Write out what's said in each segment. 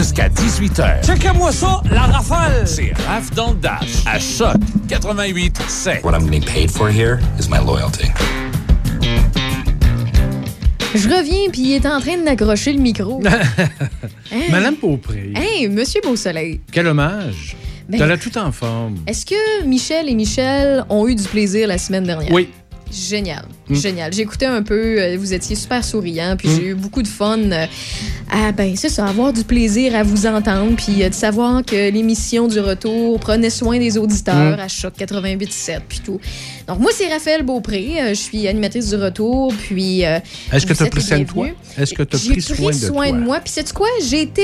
jusqu'à 18h. Checkez-moi ça, la rafale! C'est Raph dans le Dash, à Choc 88 7. What I'm getting paid for here is my loyalty. Je reviens, puis il est en train d'accrocher le micro. Hein? Madame Beaupré, Hey, Monsieur Beausoleil, quel hommage. Ben- T'as la tout en forme. est-ce que Michel et Michel ont eu du plaisir la semaine dernière? Oui. Génial, Mm. génial. J'écoutais un peu, euh, vous étiez super souriant, puis Mm. j'ai eu beaucoup de fun à, ben, c'est ça, avoir du plaisir à vous entendre, puis euh, de savoir que l'émission du retour prenait soin des auditeurs Mm. à Choc 88.7, puis tout. Donc, moi, c'est Raphaël Beaupré, je suis animatrice du retour, puis... Est-ce que tu as pris soin de toi? Est-ce que tu as J'ai pris soin de toi? moi, puis sais-tu quoi? J'ai été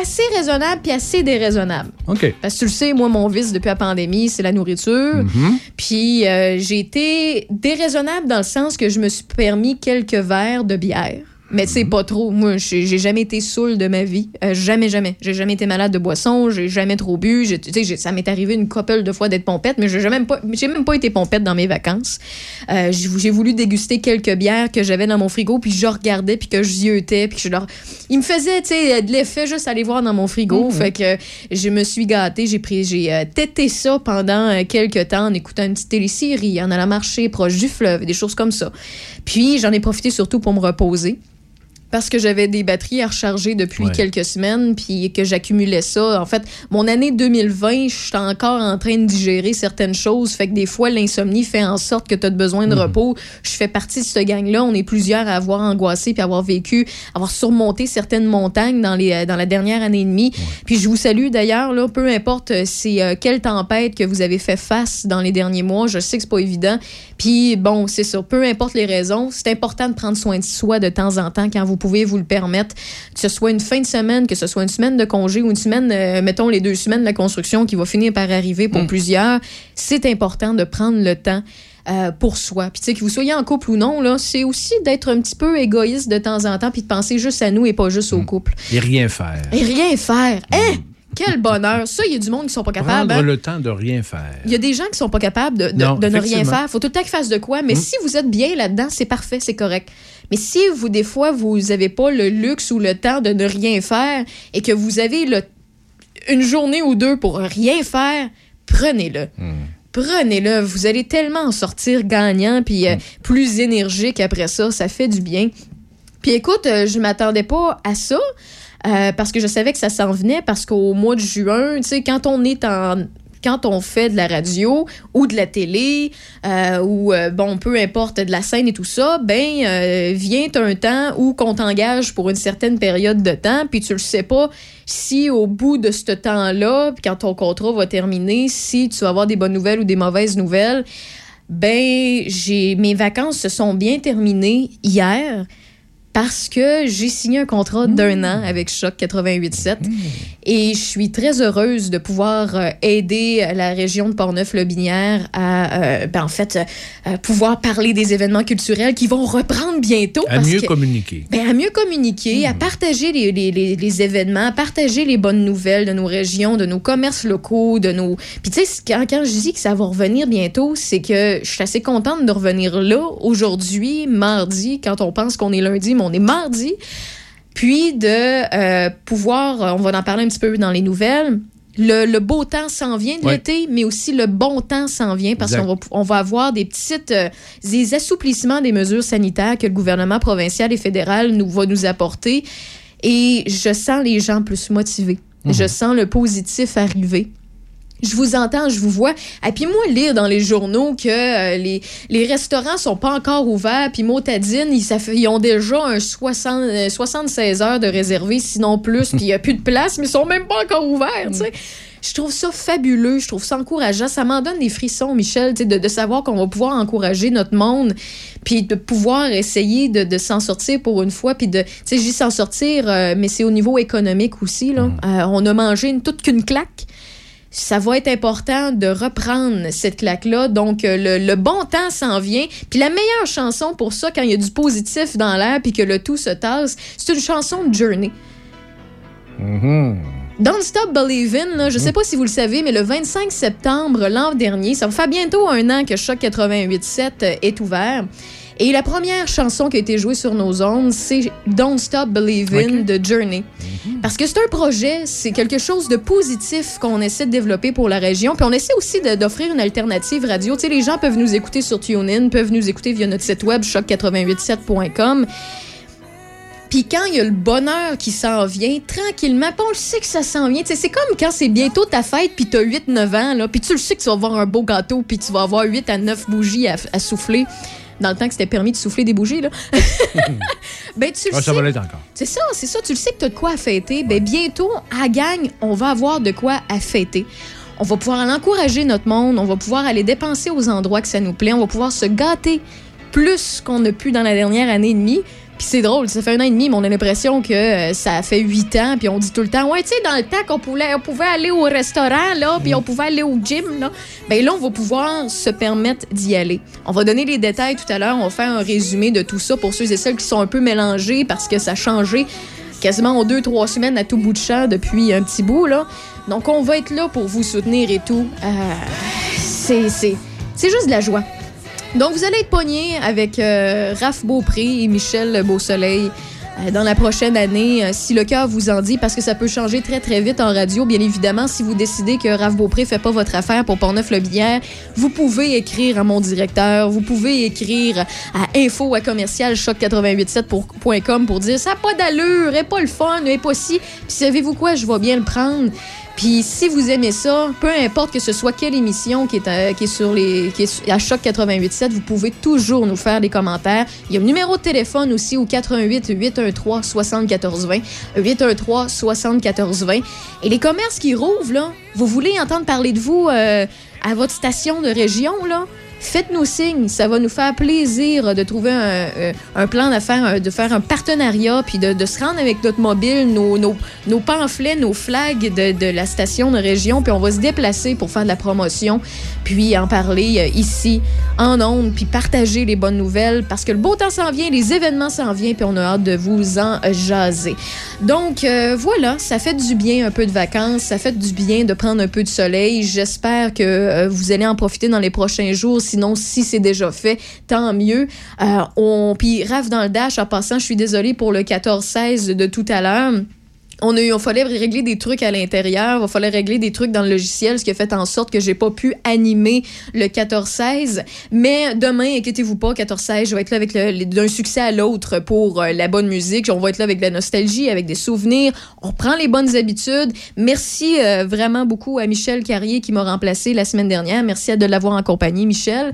assez raisonnable puis assez déraisonnable. OK. Parce que tu le sais, moi, mon vice depuis la pandémie, c'est la nourriture. Mhm. Puis euh, j'ai été déraisonnable dans le sens que je me suis permis quelques verres de bière. Mais tu sais, pas trop. Moi, j'ai jamais été saoul de ma vie. Euh, jamais, jamais. J'ai jamais été malade de boisson. J'ai jamais trop bu. Tu sais, ça m'est arrivé une couple de fois d'être pompette, mais j'ai pas, j'ai même pas été pompette dans mes vacances. Euh, j'ai voulu déguster quelques bières que j'avais dans mon frigo, puis je regardais, puis que je ziotais, puis que je leur... Il me faisait, tu sais, de l'effet juste aller voir dans mon frigo. Fait que je me suis gâtée. J'ai pris, j'ai euh, tété ça pendant euh, quelques temps en écoutant une petite télésérie, en allant marcher proche du fleuve, des choses comme ça. Puis j'en ai profité surtout pour me reposer parce que j'avais des batteries à recharger depuis Ouais. quelques semaines, puis que j'accumulais ça. En fait, mon année 2020, je suis encore en train de digérer certaines choses. Fait que des fois, l'insomnie fait en sorte que tu as besoin de repos. Je fais partie de ce gang-là. On est plusieurs à avoir angoissé puis avoir vécu, avoir surmonté certaines montagnes dans, les, dans la dernière année et demie. Puis je vous salue d'ailleurs, là, peu importe euh, c'est euh, quelle tempête que vous avez fait face dans les derniers mois. Je sais que c'est pas évident. Puis bon, c'est ça. Peu importe les raisons, c'est important de prendre soin de soi de temps en temps quand vous pouvez vous le permettre. Que ce soit une fin de semaine, que ce soit une semaine de congé ou une semaine, euh, mettons les deux semaines de la construction qui va finir par arriver pour plusieurs, c'est important de prendre le temps. euh, pour soi. Puis tu sais, que vous soyez en couple ou non, là, c'est aussi d'être un petit peu égoïste de temps en temps puis de penser juste à nous et pas juste au couple. Et rien faire. Et rien faire. Hein? Quel bonheur. Ça, il y a du monde qui sont pas capables. Prendre hein? le temps de rien faire. Il y a des gens qui sont pas capables de, de- Non, de ne rien faire. faut tout le temps qu'ils fassent de quoi. Mais si vous êtes bien là-dedans, c'est parfait, c'est correct. Mais si vous, des fois, vous n'avez pas le luxe ou le temps de ne rien faire et que vous avez le, une journée ou deux pour rien faire, prenez-le. Prenez-le. Vous allez tellement en sortir gagnant puis euh, plus énergique après ça. Ça fait du bien. Puis écoute, euh, je m'attendais pas à ça. euh, parce que je savais que ça s'en venait, parce qu'au mois de juin, tu sais, quand on est en. Quand on fait de la radio ou de la télé euh, ou, euh, bon, peu importe, de la scène et tout ça, ben, euh, vient un temps où qu'on t'engage pour une certaine période de temps, puis tu le sais pas si au bout de ce temps-là, quand ton contrat va terminer, si tu vas avoir des bonnes nouvelles ou des mauvaises nouvelles. Ben, j'ai mes vacances se sont bien terminées hier parce que j'ai signé un contrat d'un an avec Choc 88.7 et je suis très heureuse de pouvoir euh, aider la région de Portneuf-Lobinière à, euh, ben, en fait, euh, pouvoir parler des événements culturels qui vont reprendre bientôt. À parce mieux que- communiquer. ben, à mieux communiquer, à partager les, les- les- les événements, à partager les bonnes nouvelles de nos régions, de nos commerces locaux, de nos... Puis tu sais, quand, quand je dis que ça va revenir bientôt, c'est que je suis assez contente de revenir là, aujourd'hui, mardi, quand on pense qu'on est lundi, on est mardi. Puis de euh, pouvoir, euh, on va en parler un petit peu dans les nouvelles, le, le beau temps s'en vient de Ouais. l'été, mais aussi le bon temps s'en vient parce qu'on va, on va avoir des petites euh, des assouplissements des mesures sanitaires que le gouvernement provincial et fédéral nous va nous apporter. Et je sens les gens plus motivés. Je sens le positif arriver. Je vous entends, je vous vois. Et puis moi, lire dans les journaux que euh, les, les restaurants sont pas encore ouverts, puis Motadine, ils, ça fait- ils ont déjà un 60, euh, 76 heures de réservé, sinon plus, puis il n'y a plus de place, mais ils sont même pas encore ouverts, tu sais. Je trouve ça fabuleux, je trouve ça encourageant. Ça m'en donne des frissons, Michel, de, de savoir qu'on va pouvoir encourager notre monde, puis de pouvoir essayer de, de s'en sortir pour une fois, puis de, tu sais, je dis s'en sortir, euh, mais c'est au niveau économique aussi, là. Euh, on a mangé une, toute qu'une claque ça va être important de reprendre cette claque-là. Donc, euh, le, le bon temps s'en vient. Puis la meilleure chanson pour ça, quand il y a du positif dans l'air puis que le tout se tasse, c'est une chanson de Journey. Don't Stop Believin', là, je sais pas si vous le savez, mais le 25 septembre l'an dernier, ça va faire bientôt un an que Choc 88.7 euh, est ouvert. Et la première chanson qui a été jouée sur nos ondes, c'est Don't Stop Believing de Journey. Parce que c'est un projet, c'est quelque chose de positif qu'on essaie de développer pour la région. Puis on essaie aussi d'offrir une alternative radio. Tu sais, les gens peuvent nous écouter sur TuneIn, peuvent nous écouter via notre site web choc887.com. Puis quand il y a le bonheur qui s'en vient, tranquillement, puis on le sait que ça s'en vient. Tu c'est comme quand c'est bientôt ta fête, puis t'as 8-9 ans, là, puis tu le sais que tu vas avoir un beau gâteau, puis tu vas avoir 8 à 9 bougies à, à souffler. Dans le temps que c'était permis de souffler des bougies, là. ben, tu le Ah, ça sais. va l'être encore. C'est ça, c'est ça. Tu le sais que tu as de quoi à fêter. Ben, bientôt, à gang, on va avoir de quoi à fêter. On va pouvoir aller encourager notre monde. On va pouvoir aller dépenser aux endroits que ça nous plaît. On va pouvoir se gâter plus qu'on a pu dans la dernière année et demie. C'est drôle, ça fait un an et demi, mais on a l'impression que euh, ça fait huit ans. Puis on dit tout le temps, ouais, tu sais, dans le temps qu'on pouvait, on pouvait aller au restaurant, là, puis on pouvait aller au gym, là. Ben là, on va pouvoir se permettre d'y aller. On va donner les détails tout à l'heure. On va faire un résumé de tout ça pour ceux et celles qui sont un peu mélangés parce que ça a changé quasiment en deux, trois semaines à tout bout de champ depuis un petit bout, là. Donc, on va être là pour vous soutenir et tout. Euh, c'est, c'est, c'est juste de la joie. Donc, vous allez être pognés avec euh, Raph Beaupré et Michel Beausoleil euh, dans la prochaine année, euh, si le cœur vous en dit, parce que ça peut changer très, très vite en radio. Bien évidemment, si vous décidez que Raph Beaupré fait pas votre affaire pour Portneuf-le-Bière, vous pouvez écrire à mon directeur, vous pouvez écrire à info à commercial choc887.com pour dire ça n'a pas d'allure, est pas le fun, est pas si. Puis savez-vous quoi, je vais bien le prendre. Puis si vous aimez ça, peu importe que ce soit quelle émission qui est, à, qui est sur les qui est à choc 887, vous pouvez toujours nous faire des commentaires. Il y a un numéro de téléphone aussi au 88 813 7420 813 7420 et les commerces qui rouvrent là, vous voulez entendre parler de vous euh, à votre station de région là? Faites-nous signe, ça va nous faire plaisir de trouver un, euh, plan d'affaires, de faire un partenariat, puis de, se rendre avec notre mobile, nos, nos, nos pamphlets, nos flags de, la station de région, puis on va se déplacer pour faire de la promotion, puis en parler euh, ici, en ondes, puis partager les bonnes nouvelles, parce que le beau temps s'en vient, les événements s'en viennent, puis on a hâte de vous en jaser. Donc euh, voilà, ça fait du bien un peu de vacances, ça fait du bien de prendre un peu de soleil. J'espère que vous allez en profiter dans les prochains jours. Sinon, si c'est déjà fait, tant mieux. Euh, on puis Raph dans le dash en passant, je suis désolée pour le 14-16 de tout à l'heure. On a eu, il fallait régler des trucs à l'intérieur, il fallait régler des trucs dans le logiciel, ce qui a fait en sorte que j'ai pas pu animer le 14-16. Mais demain, inquiétez-vous pas, 14-16, je vais être là avec d'un succès à l'autre pour euh, la bonne musique. On va être là avec de la nostalgie, avec des souvenirs. On prend les bonnes habitudes. Merci euh, vraiment beaucoup à Michel Carrier qui m'a remplacé la semaine dernière. Merci à de l'avoir en compagnie, Michel.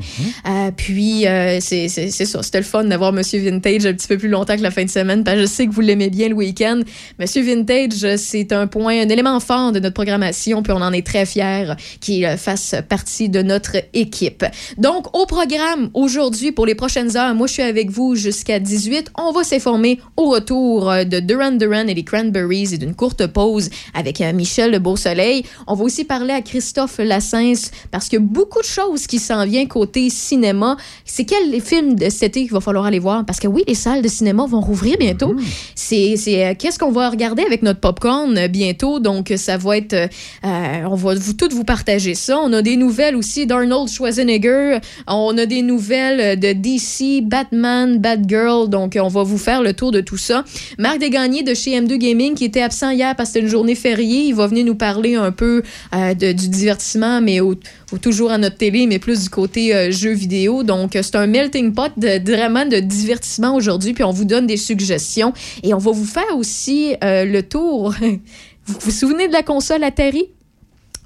Puis, euh, c'est c'est- c'est ça, c'était le fun d'avoir Monsieur Vintage un petit peu plus longtemps que la fin de semaine, parce que je sais que vous l'aimez bien le week-end. Monsieur Vintage, c'est un point, un élément fort de notre programmation, puis on en est très fiers qu'il fasse partie de notre équipe. Donc, au programme aujourd'hui, pour les prochaines heures, moi, je suis avec vous jusqu'à 18. On va s'informer au retour de Duran Duran et les Cranberries et d'une courte pause avec euh, Michel Le Beau-Soleil. On va aussi parler à Christophe Lassens parce qu'il y a beaucoup de choses qui s'en viennent côté cinéma. C'est quel film de cet été qu'il va falloir aller voir? Parce que oui, les salles de cinéma vont rouvrir bientôt. C'est, c'est euh, qu'est-ce qu'on va regarder avec notre popcorn euh, bientôt. Donc, ça va être... euh, euh, on va vous, toutes vous partager ça. On a des nouvelles aussi d'Arnold Schwarzenegger. On a des nouvelles euh, de DC, Batman, Batgirl. Donc, on va vous faire le tour de tout ça. Marc Desgagnés de chez M2 Gaming qui était absent hier parce que c'était une journée fériée. Il va venir nous parler un peu euh, du divertissement, mais au- au- toujours à notre télé, mais plus du côté euh, jeux vidéo. Donc, euh, c'est un melting pot de, de- vraiment de divertissement aujourd'hui. Puis, on vous donne des suggestions et on va vous faire aussi euh, le tour. vous vous souvenez de la console Atari?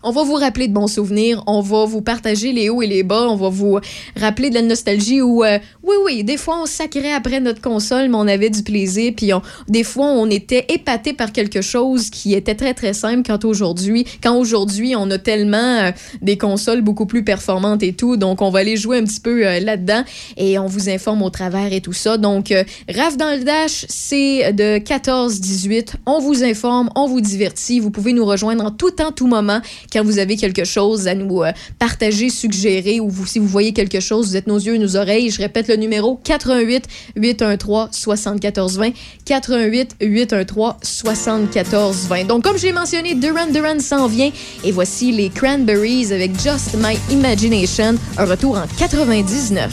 On va vous rappeler de bons souvenirs, on va vous partager les hauts et les bas, on va vous rappeler de la nostalgie où, euh, oui, oui, des fois on sacrait après notre console, mais on avait du plaisir, puis des fois on était épaté par quelque chose qui était très très simple quand aujourd'hui, quand aujourd'hui on a tellement euh, des consoles beaucoup plus performantes et tout, donc on va aller jouer un petit peu euh, là-dedans et on vous informe au travers et tout ça. Donc, Raph dans le Dash, c'est de 14-18. On vous informe, on vous divertit. Vous pouvez nous rejoindre en tout temps, tout moment quand vous avez quelque chose à nous euh, partager, suggérer ou si vous voyez quelque chose, vous êtes nos yeux et nos oreilles. Je répète le numéro 88 813 74 20 88 813 74 20. Donc, comme je l'ai mentionné, Duran Duran s'en vient et voici les Cranberries avec Just My Imagination, un retour en 99.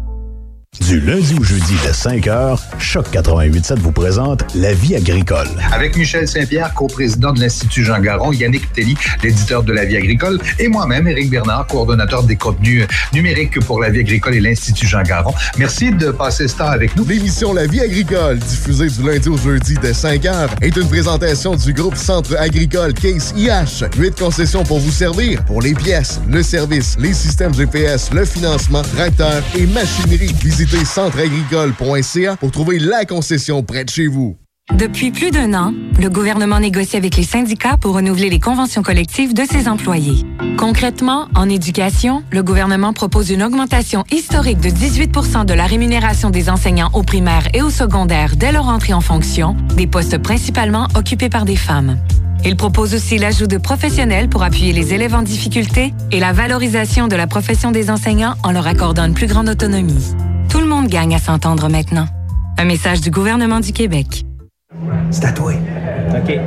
Du lundi au jeudi dès 5h, Choc 88.7 vous présente La vie agricole. Avec Michel Saint-Pierre, coprésident de l'Institut Jean Garon, Yannick Telly, l'éditeur de La vie agricole, et moi-même, Éric Bernard, coordonnateur des contenus numériques pour La vie agricole et l'Institut Jean Garon. Merci de passer ce temps avec nous. L'émission La vie agricole, diffusée du lundi au jeudi dès 5h, est une présentation du groupe Centre agricole Case IH. Huit concessions pour vous servir pour les pièces, le service, les systèmes GPS, le financement, tracteurs et machinerie. Visitez centreagricole.ca pour trouver la concession près de chez vous. Depuis plus d'un an, le gouvernement négocie avec les syndicats pour renouveler les conventions collectives de ses employés. Concrètement, en éducation, le gouvernement propose une augmentation historique de 18% de la rémunération des enseignants au primaire et au secondaire dès leur entrée en fonction, des postes principalement occupés par des femmes. Il propose aussi l'ajout de professionnels pour appuyer les élèves en difficulté et la valorisation de la profession des enseignants en leur accordant une plus grande autonomie. Tout le monde gagne à s'entendre maintenant. Un message du gouvernement du Québec. C'est à toi. OK.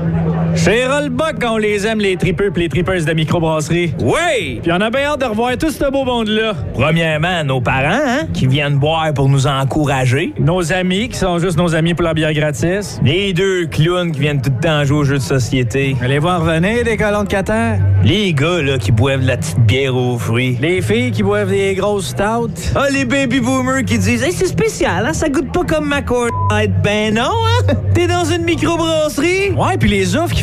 Chez Rollbuck, on les aime, les tripeux pis les tripeuses de microbrasserie. Oui! Puis on a bien hâte de revoir tout ce beau monde-là. Premièrement, nos parents, hein, qui viennent boire pour nous encourager. Nos amis, qui sont juste nos amis pour la bière gratis. Les deux clowns qui viennent tout le temps jouer aux jeux de société. Allez voir revenir, les colons de Qatar. Les gars, là, qui boivent de la petite bière aux fruits. Les filles qui boivent des grosses stouts. Ah, les baby boomers qui disent, hey, c'est spécial, hein, ça goûte pas comme ma cour. Ben non, hein? T'es dans une microbrasserie? Ouais, puis les offres qui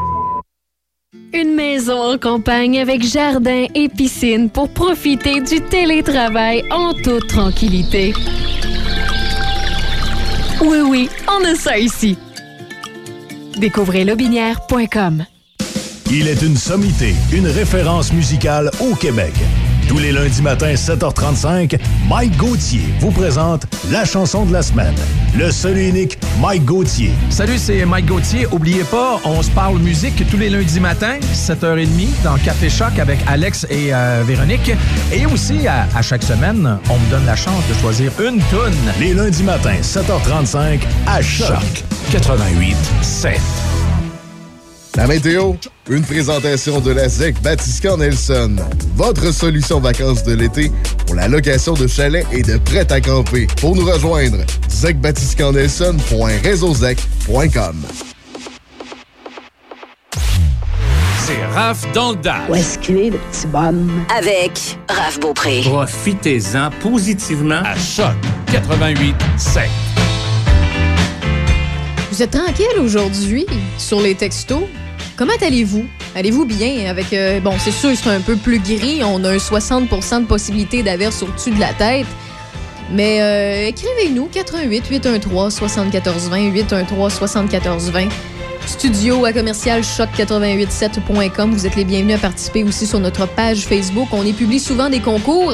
Une maison en campagne avec jardin et piscine pour profiter du télétravail en toute tranquillité. Oui, oui, on a ça ici. Découvrez lobinière.com. Il est une sommité, une référence musicale au Québec. Tous les lundis matins, 7h35, Mike Gauthier vous présente la chanson de la semaine. Le seul et unique Mike Gauthier. Salut, c'est Mike Gauthier. Oubliez pas, on se parle musique tous les lundis matins, 7h30, dans Café Choc avec Alex et euh, Véronique. Et aussi, à, à, chaque semaine, on me donne la chance de choisir une toune. Les lundis matins, 7h35, à Choc. Choc 88 7. La météo, une présentation de la ZEC Batiscan Nelson. Votre solution vacances de l'été pour la location de chalets et de prêt à camper. Pour nous rejoindre, zecbatiscannelson.réseauzec.com. C'est Raph dans le Dash. Où est-ce qu'il est, le petit bonhomme? Avec Raph Beaupré. Profitez-en positivement à Choc 88 7. Vous êtes tranquille aujourd'hui sur les textos? Comment allez-vous? Allez-vous bien avec... Euh, bon, c'est sûr, c'est un peu plus gris. On a un 60% de possibilité d'averse au-dessus de la tête. Mais euh, écrivez-nous 88 813 7420 813 7420 Studio à commercial choc887.com. Vous êtes les bienvenus à participer aussi sur notre page Facebook. On y publie souvent des concours.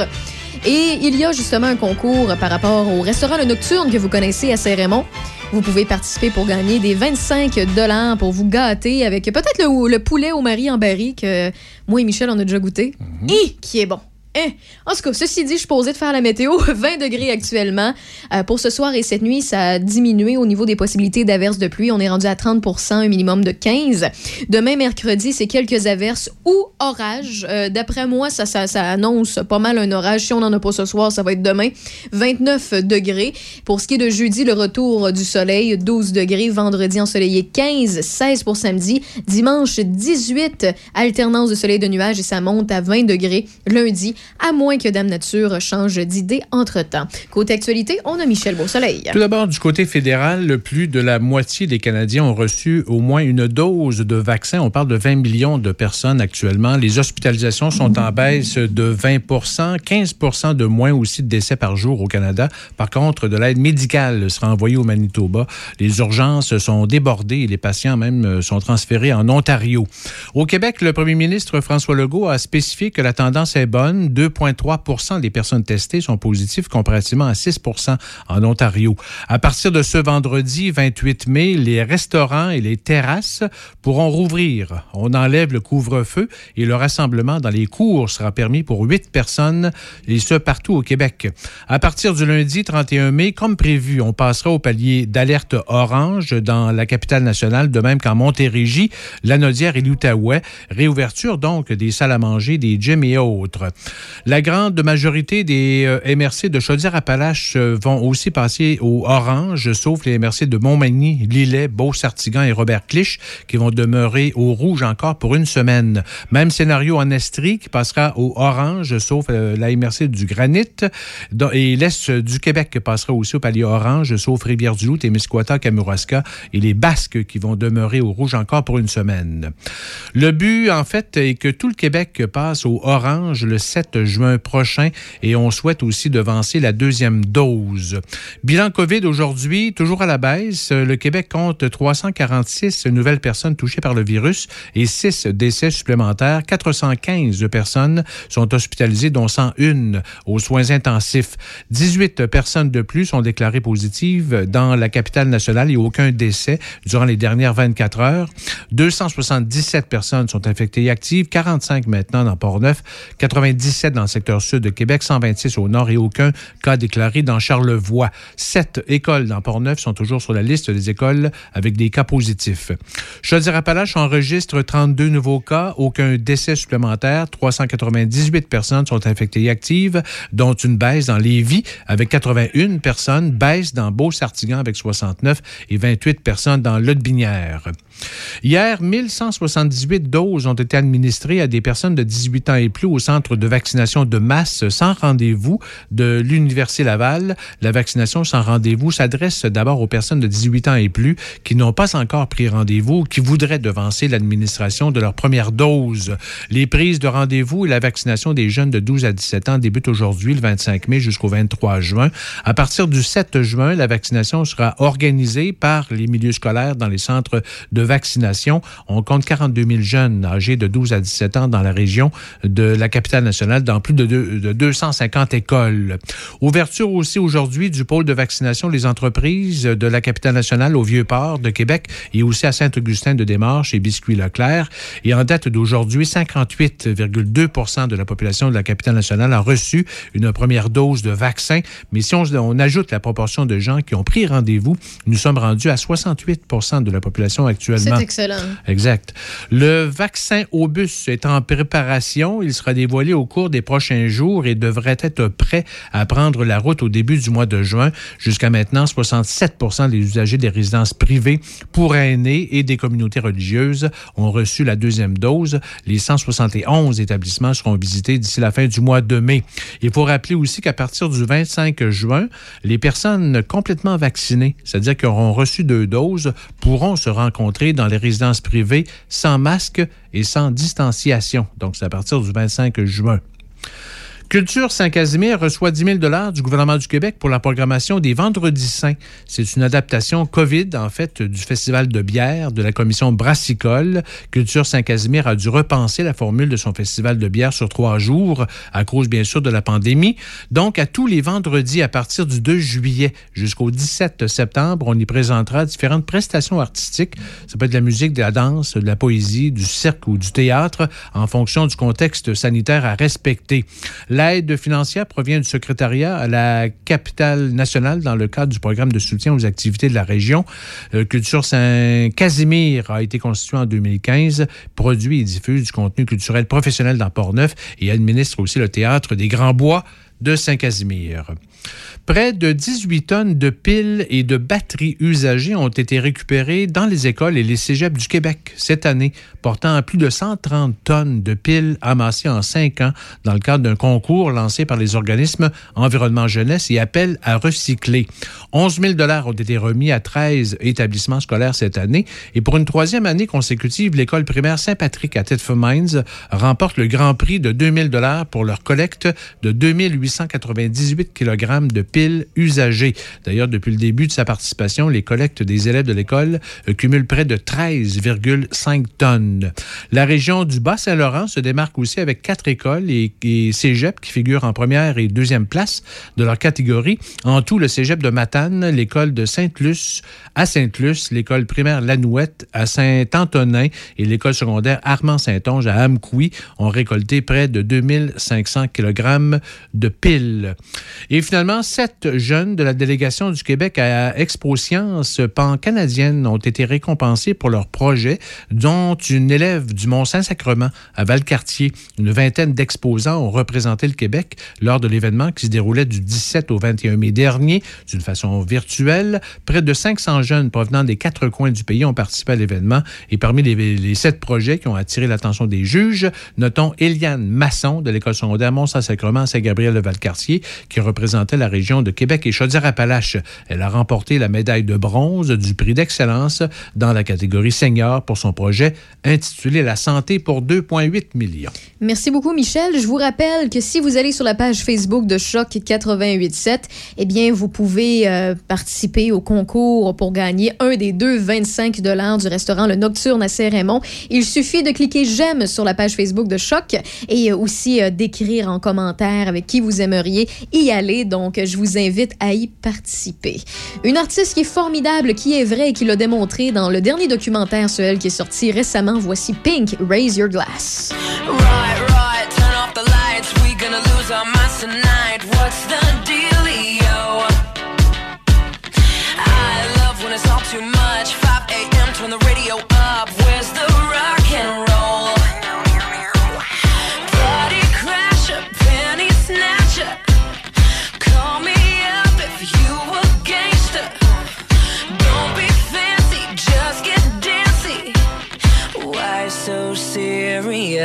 Et il y a justement un concours par rapport au restaurant Le Nocturne que vous connaissez à Saint-Raymond. Vous pouvez participer pour gagner des 25 dollars pour vous gâter avec peut-être le, le, poulet au mari en baril que moi et Michel on a déjà goûté mm -hmm. et qui est bon. Eh. En tout cas, ceci dit, je suis posée de faire la météo. 20 degrés actuellement. Euh, pour ce soir et cette nuit, ça a diminué au niveau des possibilités d'averses de pluie. On est rendu à 30% un minimum de 15 Demain, mercredi, c'est quelques averses ou orages. Euh, D'après moi, ça, ça, ça, annonce pas mal un orage. Si on n'en a pas ce soir, ça va être demain. 29 degrés. Pour ce qui est de jeudi, le retour du soleil, 12 degrés. Vendredi, ensoleillé, 15, 16 pour samedi. Dimanche, 18, alternance de soleil et de nuages et ça monte à 20 degrés. Lundi, à moins que Dame Nature change d'idée entre-temps. Côté actualité, on a Michel Beausoleil. Tout d'abord, du côté fédéral, plus de la moitié des Canadiens ont reçu au moins une dose de vaccin. On parle de 20 millions de personnes actuellement. Les hospitalisations sont en baisse de 20% 15 de moins aussi de décès par jour au Canada. Par contre, de l'aide médicale sera envoyée au Manitoba. Les urgences sont débordées et les patients même sont transférés en Ontario. Au Québec, le premier ministre François Legault a spécifié que la tendance est bonne. 2,3% des personnes testées sont positives comparativement à 6% en Ontario. À partir de ce vendredi 28 mai, les restaurants et les terrasses pourront rouvrir. On enlève le couvre-feu et le rassemblement dans les cours sera permis pour huit personnes, et ce partout au Québec. À partir du lundi 31 mai, comme prévu, on passera au palier d'alerte orange dans la capitale nationale, de même qu'en Montérégie, Lanaudière et l'Outaouais. Réouverture donc des salles à manger, des gyms et autres. La grande majorité des euh, MRC de Chaudière-Appalaches euh, vont aussi passer au orange, sauf les MRC de Montmagny, Lillet, Beau-Sartigan et Robert Clich, qui vont demeurer au rouge encore pour une semaine. Même scénario en Estrie, qui passera au orange, sauf euh, la MRC du Granit. Et l'Est du Québec passera aussi au palier orange, sauf Rivière-du-Loup, Témiscouata, Kamouraska et les Basques qui vont demeurer au rouge encore pour une semaine. Le but, en fait, est que tout le Québec passe au orange le 7 juin prochain et on souhaite aussi devancer la deuxième dose. Bilan COVID aujourd'hui, toujours à la baisse. Le Québec compte 346 nouvelles personnes touchées par le virus et 6 décès supplémentaires. 415 personnes sont hospitalisées, dont 101 aux soins intensifs. 18 personnes de plus sont déclarées positives dans la capitale nationale et aucun décès durant les dernières 24 heures. 277 personnes sont infectées et actives, 45 maintenant dans Port-Neuf, 97 dans le secteur sud de Québec, 126 au nord et aucun cas déclaré dans Charlevoix. Sept écoles dans Port-Neuf sont toujours sur la liste des écoles avec des cas positifs. Chaudière-Appalaches enregistre 32 nouveaux cas, aucun décès supplémentaire, 398 personnes sont infectées et actives, dont une baisse dans Lévis avec 81 personnes, baisse dans Beau-Sartigan avec 69 et 28 personnes dans Lotbinière. Hier, 1178 doses ont été administrées à des personnes de 18 ans et plus au centre de vaccination de masse sans rendez-vous de l'Université Laval. La vaccination sans rendez-vous s'adresse d'abord aux personnes de 18 ans et plus qui n'ont pas encore pris rendez-vous, qui voudraient devancer l'administration de leur première dose. Les prises de rendez-vous et la vaccination des jeunes de 12 à 17 ans débutent aujourd'hui, le 25 mai jusqu'au 23 juin. À partir du 7 juin, la vaccination sera organisée par les milieux scolaires dans les centres de vaccination. On compte 42 000 jeunes âgés de 12 à 17 ans dans la région de la capitale nationale, dans plus de, deux, de 250 écoles. Ouverture aussi aujourd'hui du pôle de vaccination des entreprises de la capitale nationale au Vieux-Port de Québec et aussi à Saint-Augustin de Démarche et Biscuit Leclerc. Et en date d'aujourd'hui, 58,2% de la population de la capitale nationale a reçu une première dose de vaccin. Mais si on ajoute la proportion de gens qui ont pris rendez-vous, nous sommes rendus à 68% de la population actuelle c'est excellent. Exact. Le vaccin au bus est en préparation. Il sera dévoilé au cours des prochains jours et devrait être prêt à prendre la route au début du mois de juin. Jusqu'à maintenant, 67% des usagers des résidences privées pour aînés et des communautés religieuses ont reçu la deuxième dose. Les 171 établissements seront visités d'ici la fin du mois de mai. Il faut rappeler aussi qu'à partir du 25 juin, les personnes complètement vaccinées, c'est-à-dire qui auront reçu deux doses, pourront se rencontrer dans les résidences privées sans masque et sans distanciation. Donc, c'est à partir du 25 juin. Culture Saint-Casimir reçoit 10 000 du gouvernement du Québec pour la programmation des Vendredis Saints. C'est une adaptation COVID, en fait, du Festival de bière de la commission brassicole. Culture Saint-Casimir a dû repenser la formule de son festival de bière sur trois jours, à cause, bien sûr, de la pandémie. Donc, à tous les vendredis, à partir du 2 juillet jusqu'au 17 septembre, on y présentera différentes prestations artistiques. Ça peut être de la musique, de la danse, de la poésie, du cirque ou du théâtre, en fonction du contexte sanitaire à respecter. L'aide financière provient du secrétariat à la capitale nationale dans le cadre du programme de soutien aux activités de la région. Euh, Culture Saint-Casimir a été constitué en 2015, produit et diffuse du contenu culturel professionnel dans Port-Neuf et administre aussi le théâtre des Grands Bois de Saint-Casimir. Près de 18 tonnes de piles et de batteries usagées ont été récupérées dans les écoles et les cégeps du Québec cette année, portant à plus de 130 tonnes de piles amassées en cinq ans dans le cadre d'un concours lancé par les organismes Environnement Jeunesse et Appel à recycler. 11 000 ont été remis à 13 établissements scolaires cette année et pour une troisième année consécutive, l'école primaire Saint-Patrick à Thetford Mines remporte le grand prix de 2 000 pour leur collecte de 2 898 kg de piles usagées. D'ailleurs, depuis le début de sa participation, les collectes des élèves de l'école cumulent près de 13,5 tonnes. La région du Bas-Saint-Laurent se démarque aussi avec quatre écoles et, et cégep qui figurent en première et deuxième place de leur catégorie. En tout, le cégep de Matane, l'école de Sainte-Luce à Sainte-Luce, l'école primaire Lanouette à Saint-Antonin et l'école secondaire Armand-Saint-Onge à Amkoui ont récolté près de 2500 kg de piles. Et finalement, sept jeunes de la délégation du Québec à Expo Sciences pan-canadienne ont été récompensés pour leur projet, dont une élève du Mont-Saint-Sacrement à Valcartier. Une vingtaine d'exposants ont représenté le Québec lors de l'événement qui se déroulait du 17 au 21 mai dernier d'une façon virtuelle. Près de 500 jeunes provenant des quatre coins du pays ont participé à l'événement et parmi les, sept projets qui ont attiré l'attention des juges, notons Eliane Masson de l'école secondaire Mont-Saint-Sacrement à Saint-Gabriel-de-Valcartier qui représentait la région de Québec et Chaudière-Appalaches. Elle a remporté la médaille de bronze du prix d'excellence dans la catégorie senior pour son projet intitulé La santé pour 2,8 millions. Merci beaucoup, Michel. Je vous rappelle que si vous allez sur la page Facebook de Choc 88.7, eh bien, vous pouvez euh, participer au concours pour gagner un des deux 25 dollars du restaurant Le Nocturne à Saint-Raymond. Il suffit de cliquer j'aime sur la page Facebook de Choc et aussi euh, d'écrire en commentaire avec qui vous aimeriez y aller. Donc, je vous invite à y participer. Une artiste qui est formidable, qui est vraie et qui l'a démontré dans le dernier documentaire sur elle qui est sorti récemment. Voici Pink, Raise Your Glass.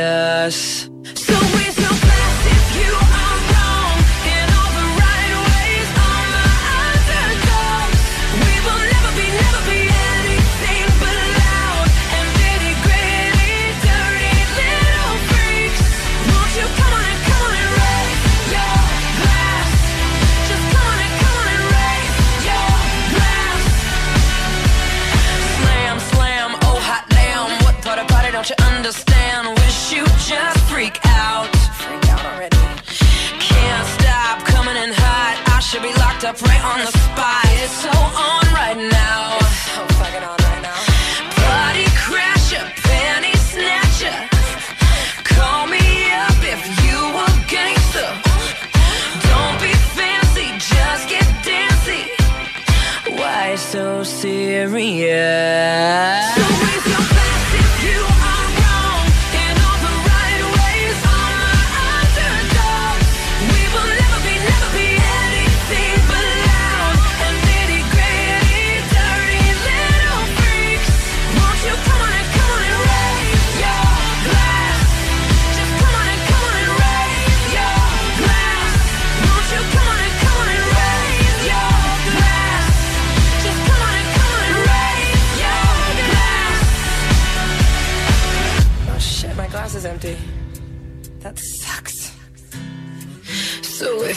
olhas Yeah.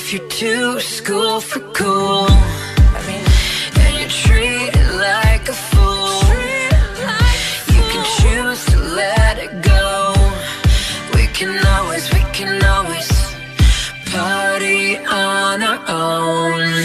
If you're too school for cool, and you treat it like a fool, you can choose to let it go. We can always, we can always party on our own.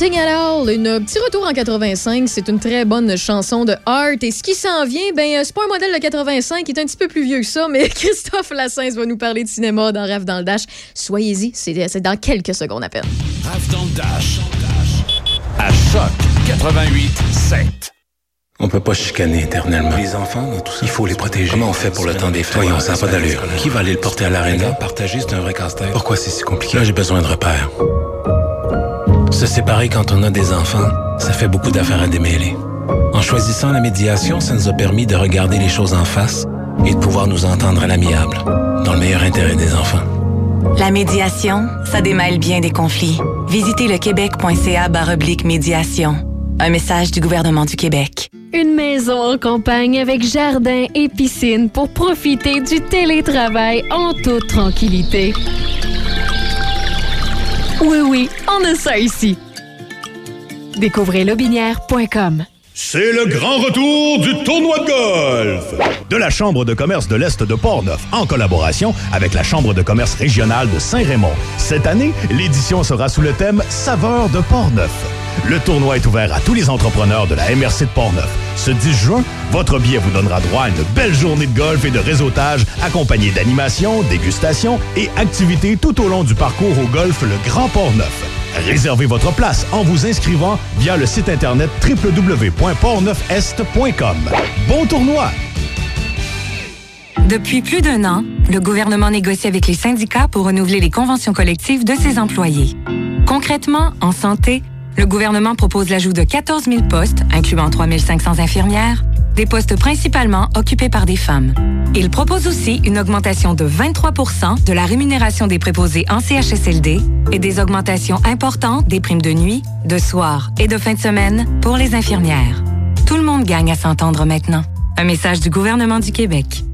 Nothing at all, une petit retour en 85, c'est une très bonne chanson de Art et ce qui s'en vient, ben euh, c'est pas un modèle de 85, il est un petit peu plus vieux que ça, mais Christophe Lassens va nous parler de cinéma dans Rêve dans le Dash. Soyez-y, c'est c'est dans quelques secondes à peine. Rave dans le Dash. À Choc 88 7. On peut pas chicaner éternellement. Les enfants, dans tout ça, il faut les protéger. Comment on fait pour le temps des fêtes? Voyons, ça n'a pas d'allure. Qui va aller le porter à l'aréna? Partager, c'est un vrai casse-tête. Pourquoi c'est si compliqué? Là, j'ai besoin de repères. Se séparer quand on a des enfants, ça fait beaucoup d'affaires à démêler. En choisissant la médiation, ça nous a permis de regarder les choses en face et de pouvoir nous entendre à l'amiable, dans le meilleur intérêt des enfants. La médiation, ça démêle bien des conflits. Visitez le québec.ca baroblique médiation. Un message du gouvernement du Québec. Une maison en campagne avec jardin et piscine pour profiter du télétravail en toute tranquillité. Oui, oui, on a ça ici. Découvrez lobinière.com. C'est le grand retour du tournoi de golf de la Chambre de commerce de l'Est de Portneuf en collaboration avec la Chambre de commerce régionale de Saint-Raymond. Cette année, l'édition sera sous le thème Saveur de Portneuf. Le tournoi est ouvert à tous les entrepreneurs de la MRC de Portneuf. Ce 10 juin, votre billet vous donnera droit à une belle journée de golf et de réseautage accompagnée d'animations, dégustations et activités tout au long du parcours au golf Le Grand Portneuf. Réservez votre place en vous inscrivant via le site internet www.portneufest.com. Bon tournoi! Depuis plus d'un an, le gouvernement négocie avec les syndicats pour renouveler les conventions collectives de ses employés. Concrètement, en santé, le gouvernement propose l'ajout de 14 000 postes, incluant 3 500 infirmières, des postes principalement occupés par des femmes. Il propose aussi une augmentation de 23% de la rémunération des préposés en CHSLD et des augmentations importantes des primes de nuit, de soir et de fin de semaine pour les infirmières. Tout le monde gagne à s'entendre maintenant. Un message du gouvernement du Québec.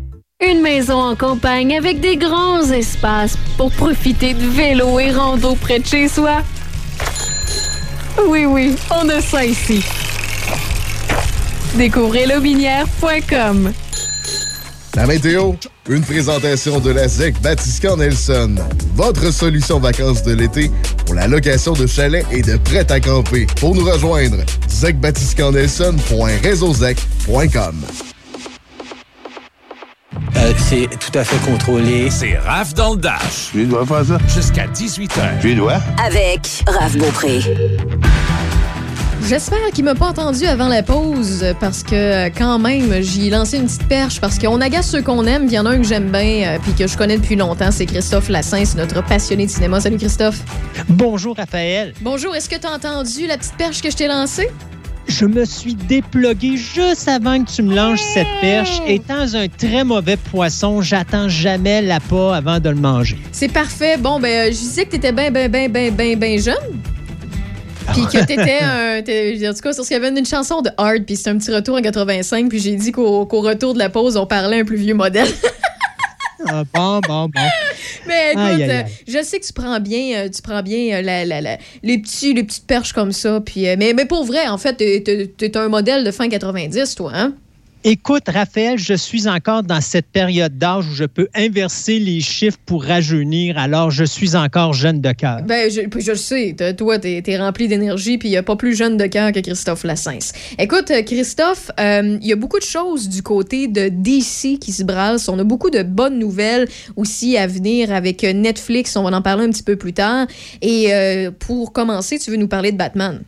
Une maison en campagne avec des grands espaces pour profiter de vélo et rando près de chez soi. Oui, oui, on a ça ici. Découvrez lobinière.com. La météo, une présentation de la ZEC Batiscan Nelson. Votre solution vacances de l'été pour la location de chalets et de prêt à camper. Pour nous rejoindre, zecbatiscannelson.réseauzec.com. Euh, c'est tout à fait contrôlé. C'est Raf dans le Dash. Tu dois faire ça? Jusqu'à 18h. Tu dois? Avec Raph Beaupré. J'espère qu'il m'a pas entendu avant la pause parce que quand même, j'y ai lancé une petite perche parce qu'on agace ceux qu'on aime. Il y en a un que j'aime bien euh, puis que je connais depuis longtemps, c'est Christophe Lassens, notre passionné de cinéma. Salut Christophe. Bonjour Raphaël. Bonjour, est-ce que tu as entendu la petite perche que je t'ai lancée? Je me suis déplogué juste avant que tu me lances cette perche. Étant un très mauvais poisson, j'attends jamais l'appât avant de le manger. C'est parfait. Bon, ben, euh, je disais que t'étais bien, bien, bien, bien, bien, bien jeune. Puis que t'étais un. t'es- En tout cas, parce qu'il y avait une chanson de Hard, puis c'était un petit retour en 85, puis j'ai dit qu'au qu'au retour de la pause, on parlait un plus vieux modèle. Ah, bon, bon, bon. Mais écoute, Aïe, aïe, euh, aïe. je sais que tu prends bien, euh, tu prends bien euh, la- la- la- les, petits, les petites perches comme ça. Puis, euh, mais, mais pour vrai, en fait, t'es- t'es t'es un modèle de fin 90, toi, hein? Écoute, Raphaël, je suis encore dans cette période d'âge où je peux inverser les chiffres pour rajeunir, alors je suis encore jeune de cœur. Ben, je, je le sais. Toi, t'es es rempli d'énergie, puis il n'y a pas plus jeune de cœur que Christophe Lassens. Écoute, euh, Christophe, euh, il y a beaucoup de choses du côté de DC qui se brassent. On a beaucoup de bonnes nouvelles aussi à venir avec euh, Netflix. On va en parler un petit peu plus tard. Et euh, pour commencer, tu veux nous parler de Batman?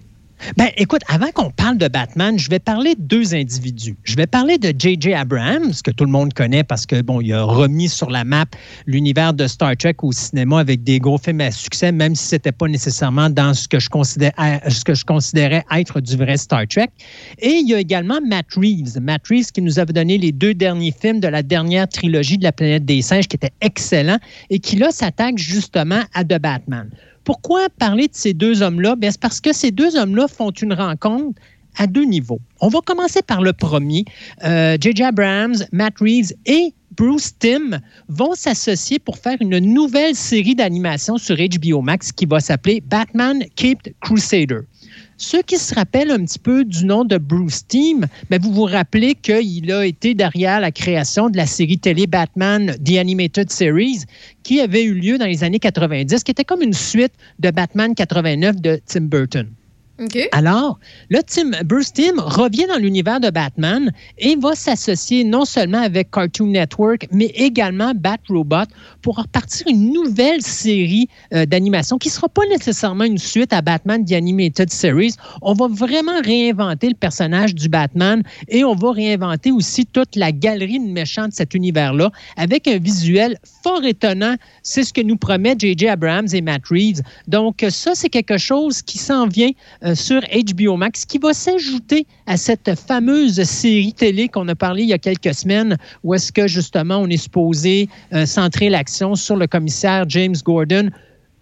Ben, écoute, avant qu'on parle de Batman, je vais parler de deux individus. Je vais parler de J.J. Abrams, que tout le monde connaît parce que, bon, il a remis sur la map l'univers de Star Trek au cinéma avec des gros films à succès, même si c'était pas nécessairement dans ce que je ce que je considérais être du vrai Star Trek. Et il y a également Matt Reeves. Matt Reeves qui nous avait donné les deux derniers films de la dernière trilogie de la planète des singes qui étaient excellents et qui, là, s'attaque justement à The Batman. Pourquoi parler de ces deux hommes-là? Bien, c'est parce que ces deux hommes-là font une rencontre à deux niveaux. On va commencer par le premier. Euh, J.J. Abrams, Matt Reeves et Bruce Timm vont s'associer pour faire une nouvelle série d'animation sur HBO Max qui va s'appeler Batman Caped Crusader. Ceux qui se rappellent un petit peu du nom de Bruce Timm, ben vous vous rappelez qu'il a été derrière la création de la série télé Batman The Animated Series qui avait eu lieu dans les années 90, qui était comme une suite de Batman 89 de Tim Burton. Alors, là, Tim, Bruce Tim revient dans l'univers de Batman et va s'associer non seulement avec Cartoon Network, mais également Bat Robot pour repartir une nouvelle série euh, d'animation qui ne sera pas nécessairement une suite à Batman The Animated Series. On va vraiment réinventer le personnage du Batman et on va réinventer aussi toute la galerie de méchants de cet univers-là avec un visuel fort étonnant. C'est ce que nous promet J.J. Abrams et Matt Reeves. Donc, ça, c'est quelque chose qui s'en vient euh, sur HBO Max, qui va s'ajouter à cette fameuse série télé qu'on a parlé il y a quelques semaines, où est-ce que justement on est supposé euh, centrer l'action sur le commissaire James Gordon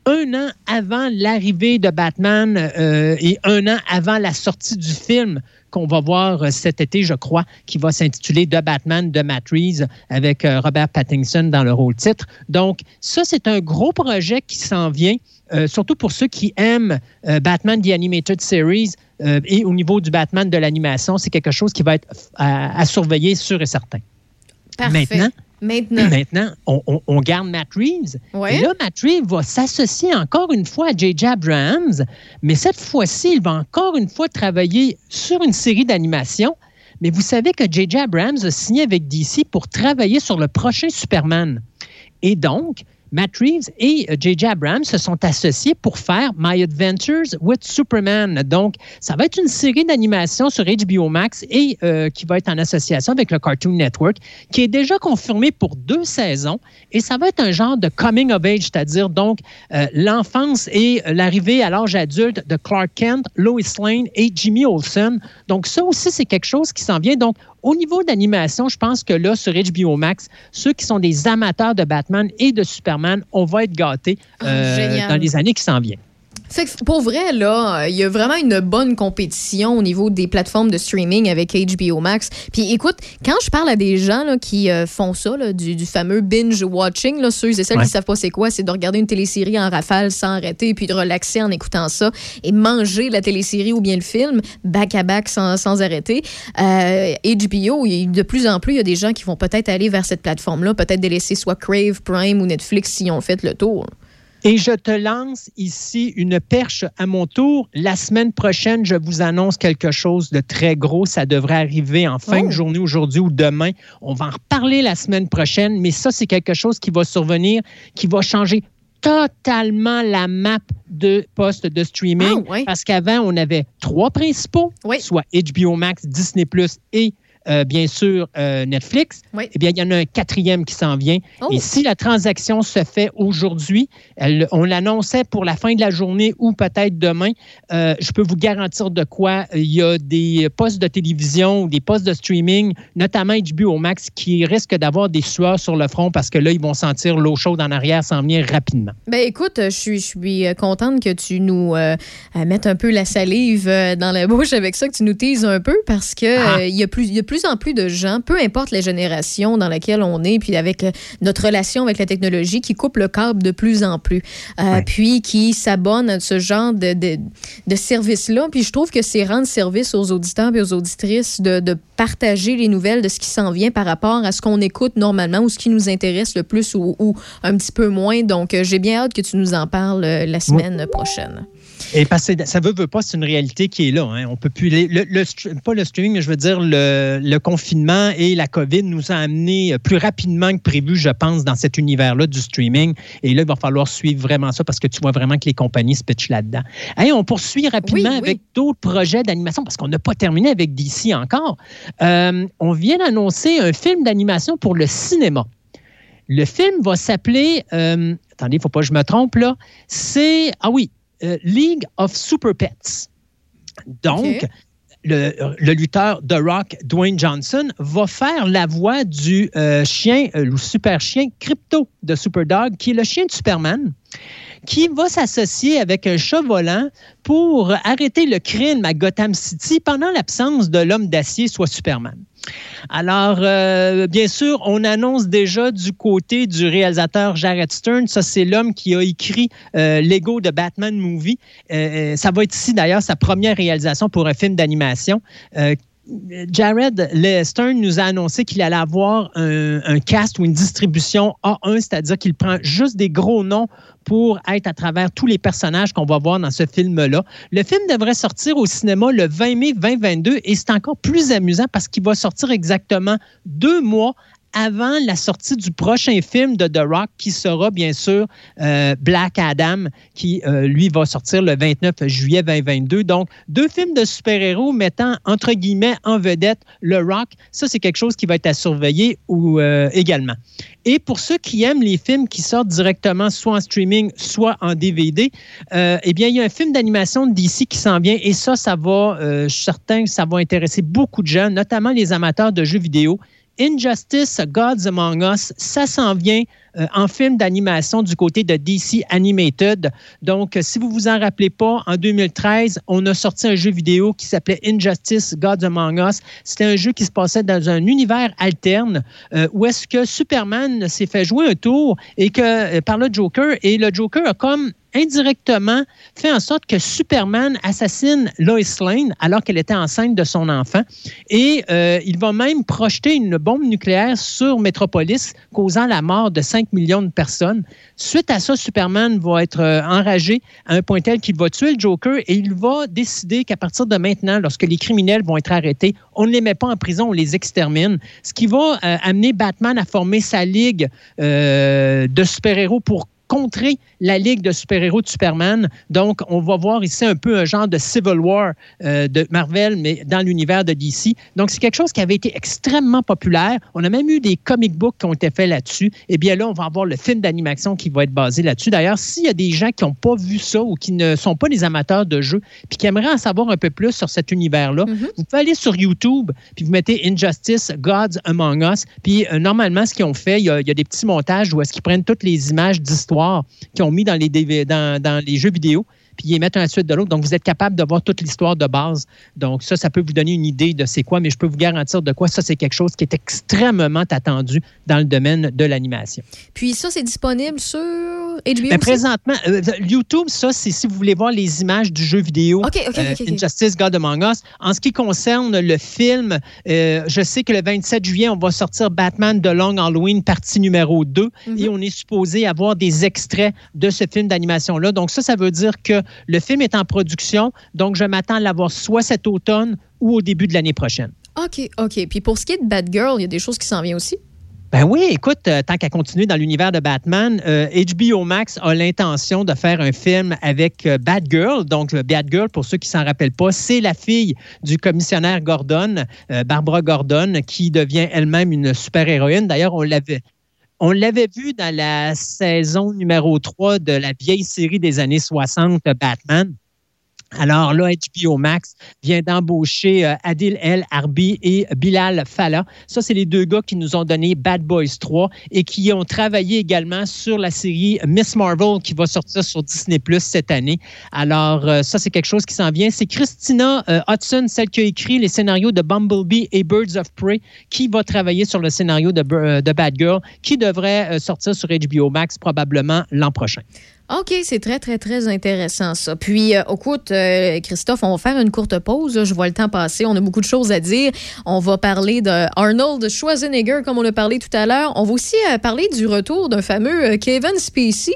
un an avant l'arrivée de Batman euh, et un an avant la sortie du film qu'on va voir euh, cet été, je crois, qui va s'intituler The Batman de Matt Reeves avec euh, Robert Pattinson dans le rôle titre. Donc, ça, c'est un gros projet qui s'en vient, euh, surtout pour ceux qui aiment euh, Batman The Animated Series euh, et au niveau du Batman de l'animation, c'est quelque chose qui va être à, à surveiller sûr et certain. Parfait. Maintenant, Maintenant. Maintenant, on, on- on garde Matt Reeves. Ouais. Et là, Matt Reeves va s'associer encore une fois à J.J. Abrams, mais cette fois-ci, il va encore une fois travailler sur une série d'animation. Mais vous savez que J.J. Abrams a signé avec DC pour travailler sur le prochain Superman. Et donc, Matt Reeves et euh, J.J. Abrams se sont associés pour faire My Adventures with Superman. Donc, ça va être une série d'animation sur HBO Max et euh, qui va être en association avec le Cartoon Network, qui est déjà confirmé pour deux saisons. Et ça va être un genre de coming of age, c'est-à-dire donc euh, l'enfance et euh, l'arrivée à l'âge adulte de Clark Kent, Lois Lane et Jimmy Olsen. Donc, ça aussi, c'est quelque chose qui s'en vient. Donc, au niveau d'animation, je pense que là, sur HBO Max, ceux qui sont des amateurs de Batman et de Superman, on va être gâtés euh, génial. dans les années qui s'en viennent. Fait que pour vrai, là, il y a vraiment une bonne compétition au niveau des plateformes de streaming avec HBO Max. Puis écoute, quand je parle à des gens là, qui euh, font ça, là, du, du fameux binge-watching, là, ceux et celles Ouais. qui savent pas c'est quoi, c'est de regarder une télésérie en rafale sans arrêter, puis de relaxer en écoutant ça et manger la télésérie ou bien le film back-à-back sans, sans arrêter. Euh, HBO, il- de plus en plus, il y a des gens qui vont peut-être aller vers cette plateforme-là, peut-être délaisser soit Crave, Prime ou Netflix s'ils ont fait le tour. Et je te lance ici une perche à mon tour. La semaine prochaine, je vous annonce quelque chose de très gros. Ça devrait arriver en fin Oh. de journée aujourd'hui ou demain. On va en reparler la semaine prochaine, mais ça, c'est quelque chose qui va survenir, qui va changer totalement la map de postes de streaming. Parce qu'avant, on avait trois principaux, soit HBO Max, Disney Plus et euh, bien sûr euh, Netflix. Eh bien, il y en a un quatrième qui s'en vient. Oh. Et si la transaction se fait aujourd'hui, on l'annonçait pour la fin de la journée ou peut-être demain, euh, je peux vous garantir de quoi il y a des postes de télévision ou des postes de streaming, notamment HBO Max, qui risquent d'avoir des sueurs sur le front parce que là, ils vont sentir l'eau chaude en arrière s'en venir rapidement. Ben écoute, je suis, je suis contente que tu nous mettes un peu la salive dans la bouche avec ça, que tu nous teases un peu parce que Ah. il y a plus, il y a de plus en plus de gens, peu importe la génération dans laquelle on est, puis avec euh, notre relation avec la technologie, qui coupe le câble de plus en plus, Euh, puis qui s'abonnent à ce genre de, de, de service-là. Puis je trouve que c'est rendre service aux auditeurs et aux auditrices de, de partager les nouvelles de ce qui s'en vient par rapport à ce qu'on écoute normalement ou ce qui nous intéresse le plus ou, ou un petit peu moins. Donc, euh, j'ai bien hâte que tu nous en parles la semaine prochaine. Et parce que ça veut, veut pas, c'est une réalité qui est là. hein. On peut plus. Le, le pas le streaming, mais je veux dire, le, le confinement et la COVID nous a amené plus rapidement que prévu, je pense, dans cet univers-là du streaming. Et là, il va falloir suivre vraiment ça parce que tu vois vraiment que les compagnies se pitchent là-dedans. Hey, on poursuit rapidement Oui, oui. avec d'autres projets d'animation parce qu'on n'a pas terminé avec DC encore. Euh, on vient d'annoncer un film d'animation pour le cinéma. Le film va s'appeler, euh, attendez, il ne faut pas que je me trompe là, c'est, ah oui, euh, League of Super Pets. Donc, le, le lutteur The Rock, Dwayne Johnson, va faire la voix du euh, chien, euh, le super chien Crypto de Superdog, qui est le chien de Superman, qui va s'associer avec un chat volant pour arrêter le crime à Gotham City pendant l'absence de l'homme d'acier, soit Superman. Alors, euh, bien sûr, on annonce déjà du côté du réalisateur Jared Stern, ça c'est l'homme qui a écrit euh, Lego de Batman Movie. Euh, ça va être ici d'ailleurs sa première réalisation pour un film d'animation. Jared Stern nous a annoncé qu'il allait avoir un, un cast ou une distribution A1, c'est-à-dire qu'il prend juste des gros noms pour être à travers tous les personnages qu'on va voir dans ce film-là. Le film devrait sortir au cinéma le 20 mai 2022 et c'est encore plus amusant parce qu'il va sortir exactement deux mois avant la sortie du prochain film de The Rock, qui sera bien sûr euh, Black Adam, qui euh, lui va sortir le 29 juillet 2022. Donc, deux films de super-héros mettant entre guillemets en vedette le Rock. Ça, c'est quelque chose qui va être à surveiller euh, également. Et pour ceux qui aiment les films qui sortent directement soit en streaming, soit en DVD, eh bien, il y a un film d'animation de DC qui s'en vient et ça, ça va, je ça va intéresser beaucoup de gens, notamment les amateurs de jeux vidéo. Injustice Gods Among Us, ça s'en vient euh, en film d'animation du côté de DC Animated. Donc, euh, si vous vous en rappelez pas, en 2013, on a sorti un jeu vidéo qui s'appelait Injustice Gods Among Us. C'était un jeu qui se passait dans un univers alterne euh, où est-ce que Superman s'est fait jouer un tour et que par le Joker et le Joker a comme indirectement fait en sorte que Superman assassine Lois Lane alors qu'elle était enceinte de son enfant. Et euh, il va même projeter une bombe nucléaire sur Metropolis, causant la mort de 5 millions de personnes. Suite à ça, Superman va être euh, enragé à un point tel qu'il va tuer le Joker et il va décider qu'à partir de maintenant, lorsque les criminels vont être arrêtés, on ne les met pas en prison, on les extermine. Ce qui va euh, amener Batman à former sa ligue de super-héros pour contrer la ligue de super-héros de Superman. Donc, on va voir ici un peu un genre de Civil War euh, de Marvel, mais dans l'univers de DC. Donc, c'est quelque chose qui avait été extrêmement populaire. On a même eu des comic books qui ont été faits là-dessus. Et bien là, on va avoir le film d'animation qui va être basé là-dessus. D'ailleurs, s'il y a des gens qui n'ont pas vu ça ou qui ne sont pas des amateurs de jeux, puis qui aimeraient en savoir un peu plus sur cet univers-là, vous pouvez aller sur YouTube, puis vous mettez Injustice, Gods Among Us. Puis euh, normalement, ce qu'ils ont fait, il y, a, il y a des petits montages où est-ce qu'ils prennent toutes les images d'histoire qu'ils ont mis dans les, dans les jeux vidéo puis ils les mettent un à la suite de l'autre. Donc, vous êtes capable de voir toute l'histoire de base. Donc, ça, ça peut vous donner une idée de c'est quoi, mais je peux vous garantir de quoi ça, c'est quelque chose qui est extrêmement attendu dans le domaine de l'animation. Puis ça, c'est disponible sur HBO? Ben, présentement, euh, YouTube, ça, c'est si vous voulez voir les images du jeu vidéo OK, OK, euh, OK, OK. Injustice God Among Us. En ce qui concerne le film, euh, je sais que le 27 juillet, on va sortir Batman de Long Halloween, partie numéro 2, Mhm. et on est supposé avoir des extraits de ce film d'animation-là. Donc ça, ça veut dire que le film est en production, donc je m'attends à l'avoir soit cet automne ou au début de l'année prochaine. OK, OK. Puis pour ce qui est de Batgirl, il y a des choses qui s'en viennent aussi? Ben oui, écoute, euh, tant qu'à continuer dans l'univers de Batman, euh, HBO Max a l'intention de faire un film avec euh, Batgirl. Donc, euh, Batgirl, pour ceux qui s'en rappellent pas, c'est la fille du commissionnaire Gordon, euh, Barbara Gordon, qui devient elle-même une super-héroïne. D'ailleurs, on l'avait. On l'avait vu dans la saison numéro 3 de la vieille série des années 60, Batman. Alors là, HBO Max vient d'embaucher euh, Adil El Arbi et Bilal Fallah. Ça, c'est les deux gars qui nous ont donné Bad Boys 3 et qui ont travaillé également sur la série Miss Marvel qui va sortir sur Disney Plus cette année. Alors, euh, ça, c'est quelque chose qui s'en vient. C'est Christina euh, Hudson, celle qui a écrit les scénarios de Bumblebee et Birds of Prey, qui va travailler sur le scénario de, Bad Girl, qui devrait sortir sur HBO Max probablement l'an prochain. OK, c'est très, très, très intéressant, ça. Puis, euh, écoute, euh, Christophe, on va faire une courte pause. Je vois le temps passer. On a beaucoup de choses à dire. On va parler de Arnold Schwarzenegger, comme on a parlé tout à l'heure. On va aussi euh, parler du retour d'un fameux euh, Kevin Spacey.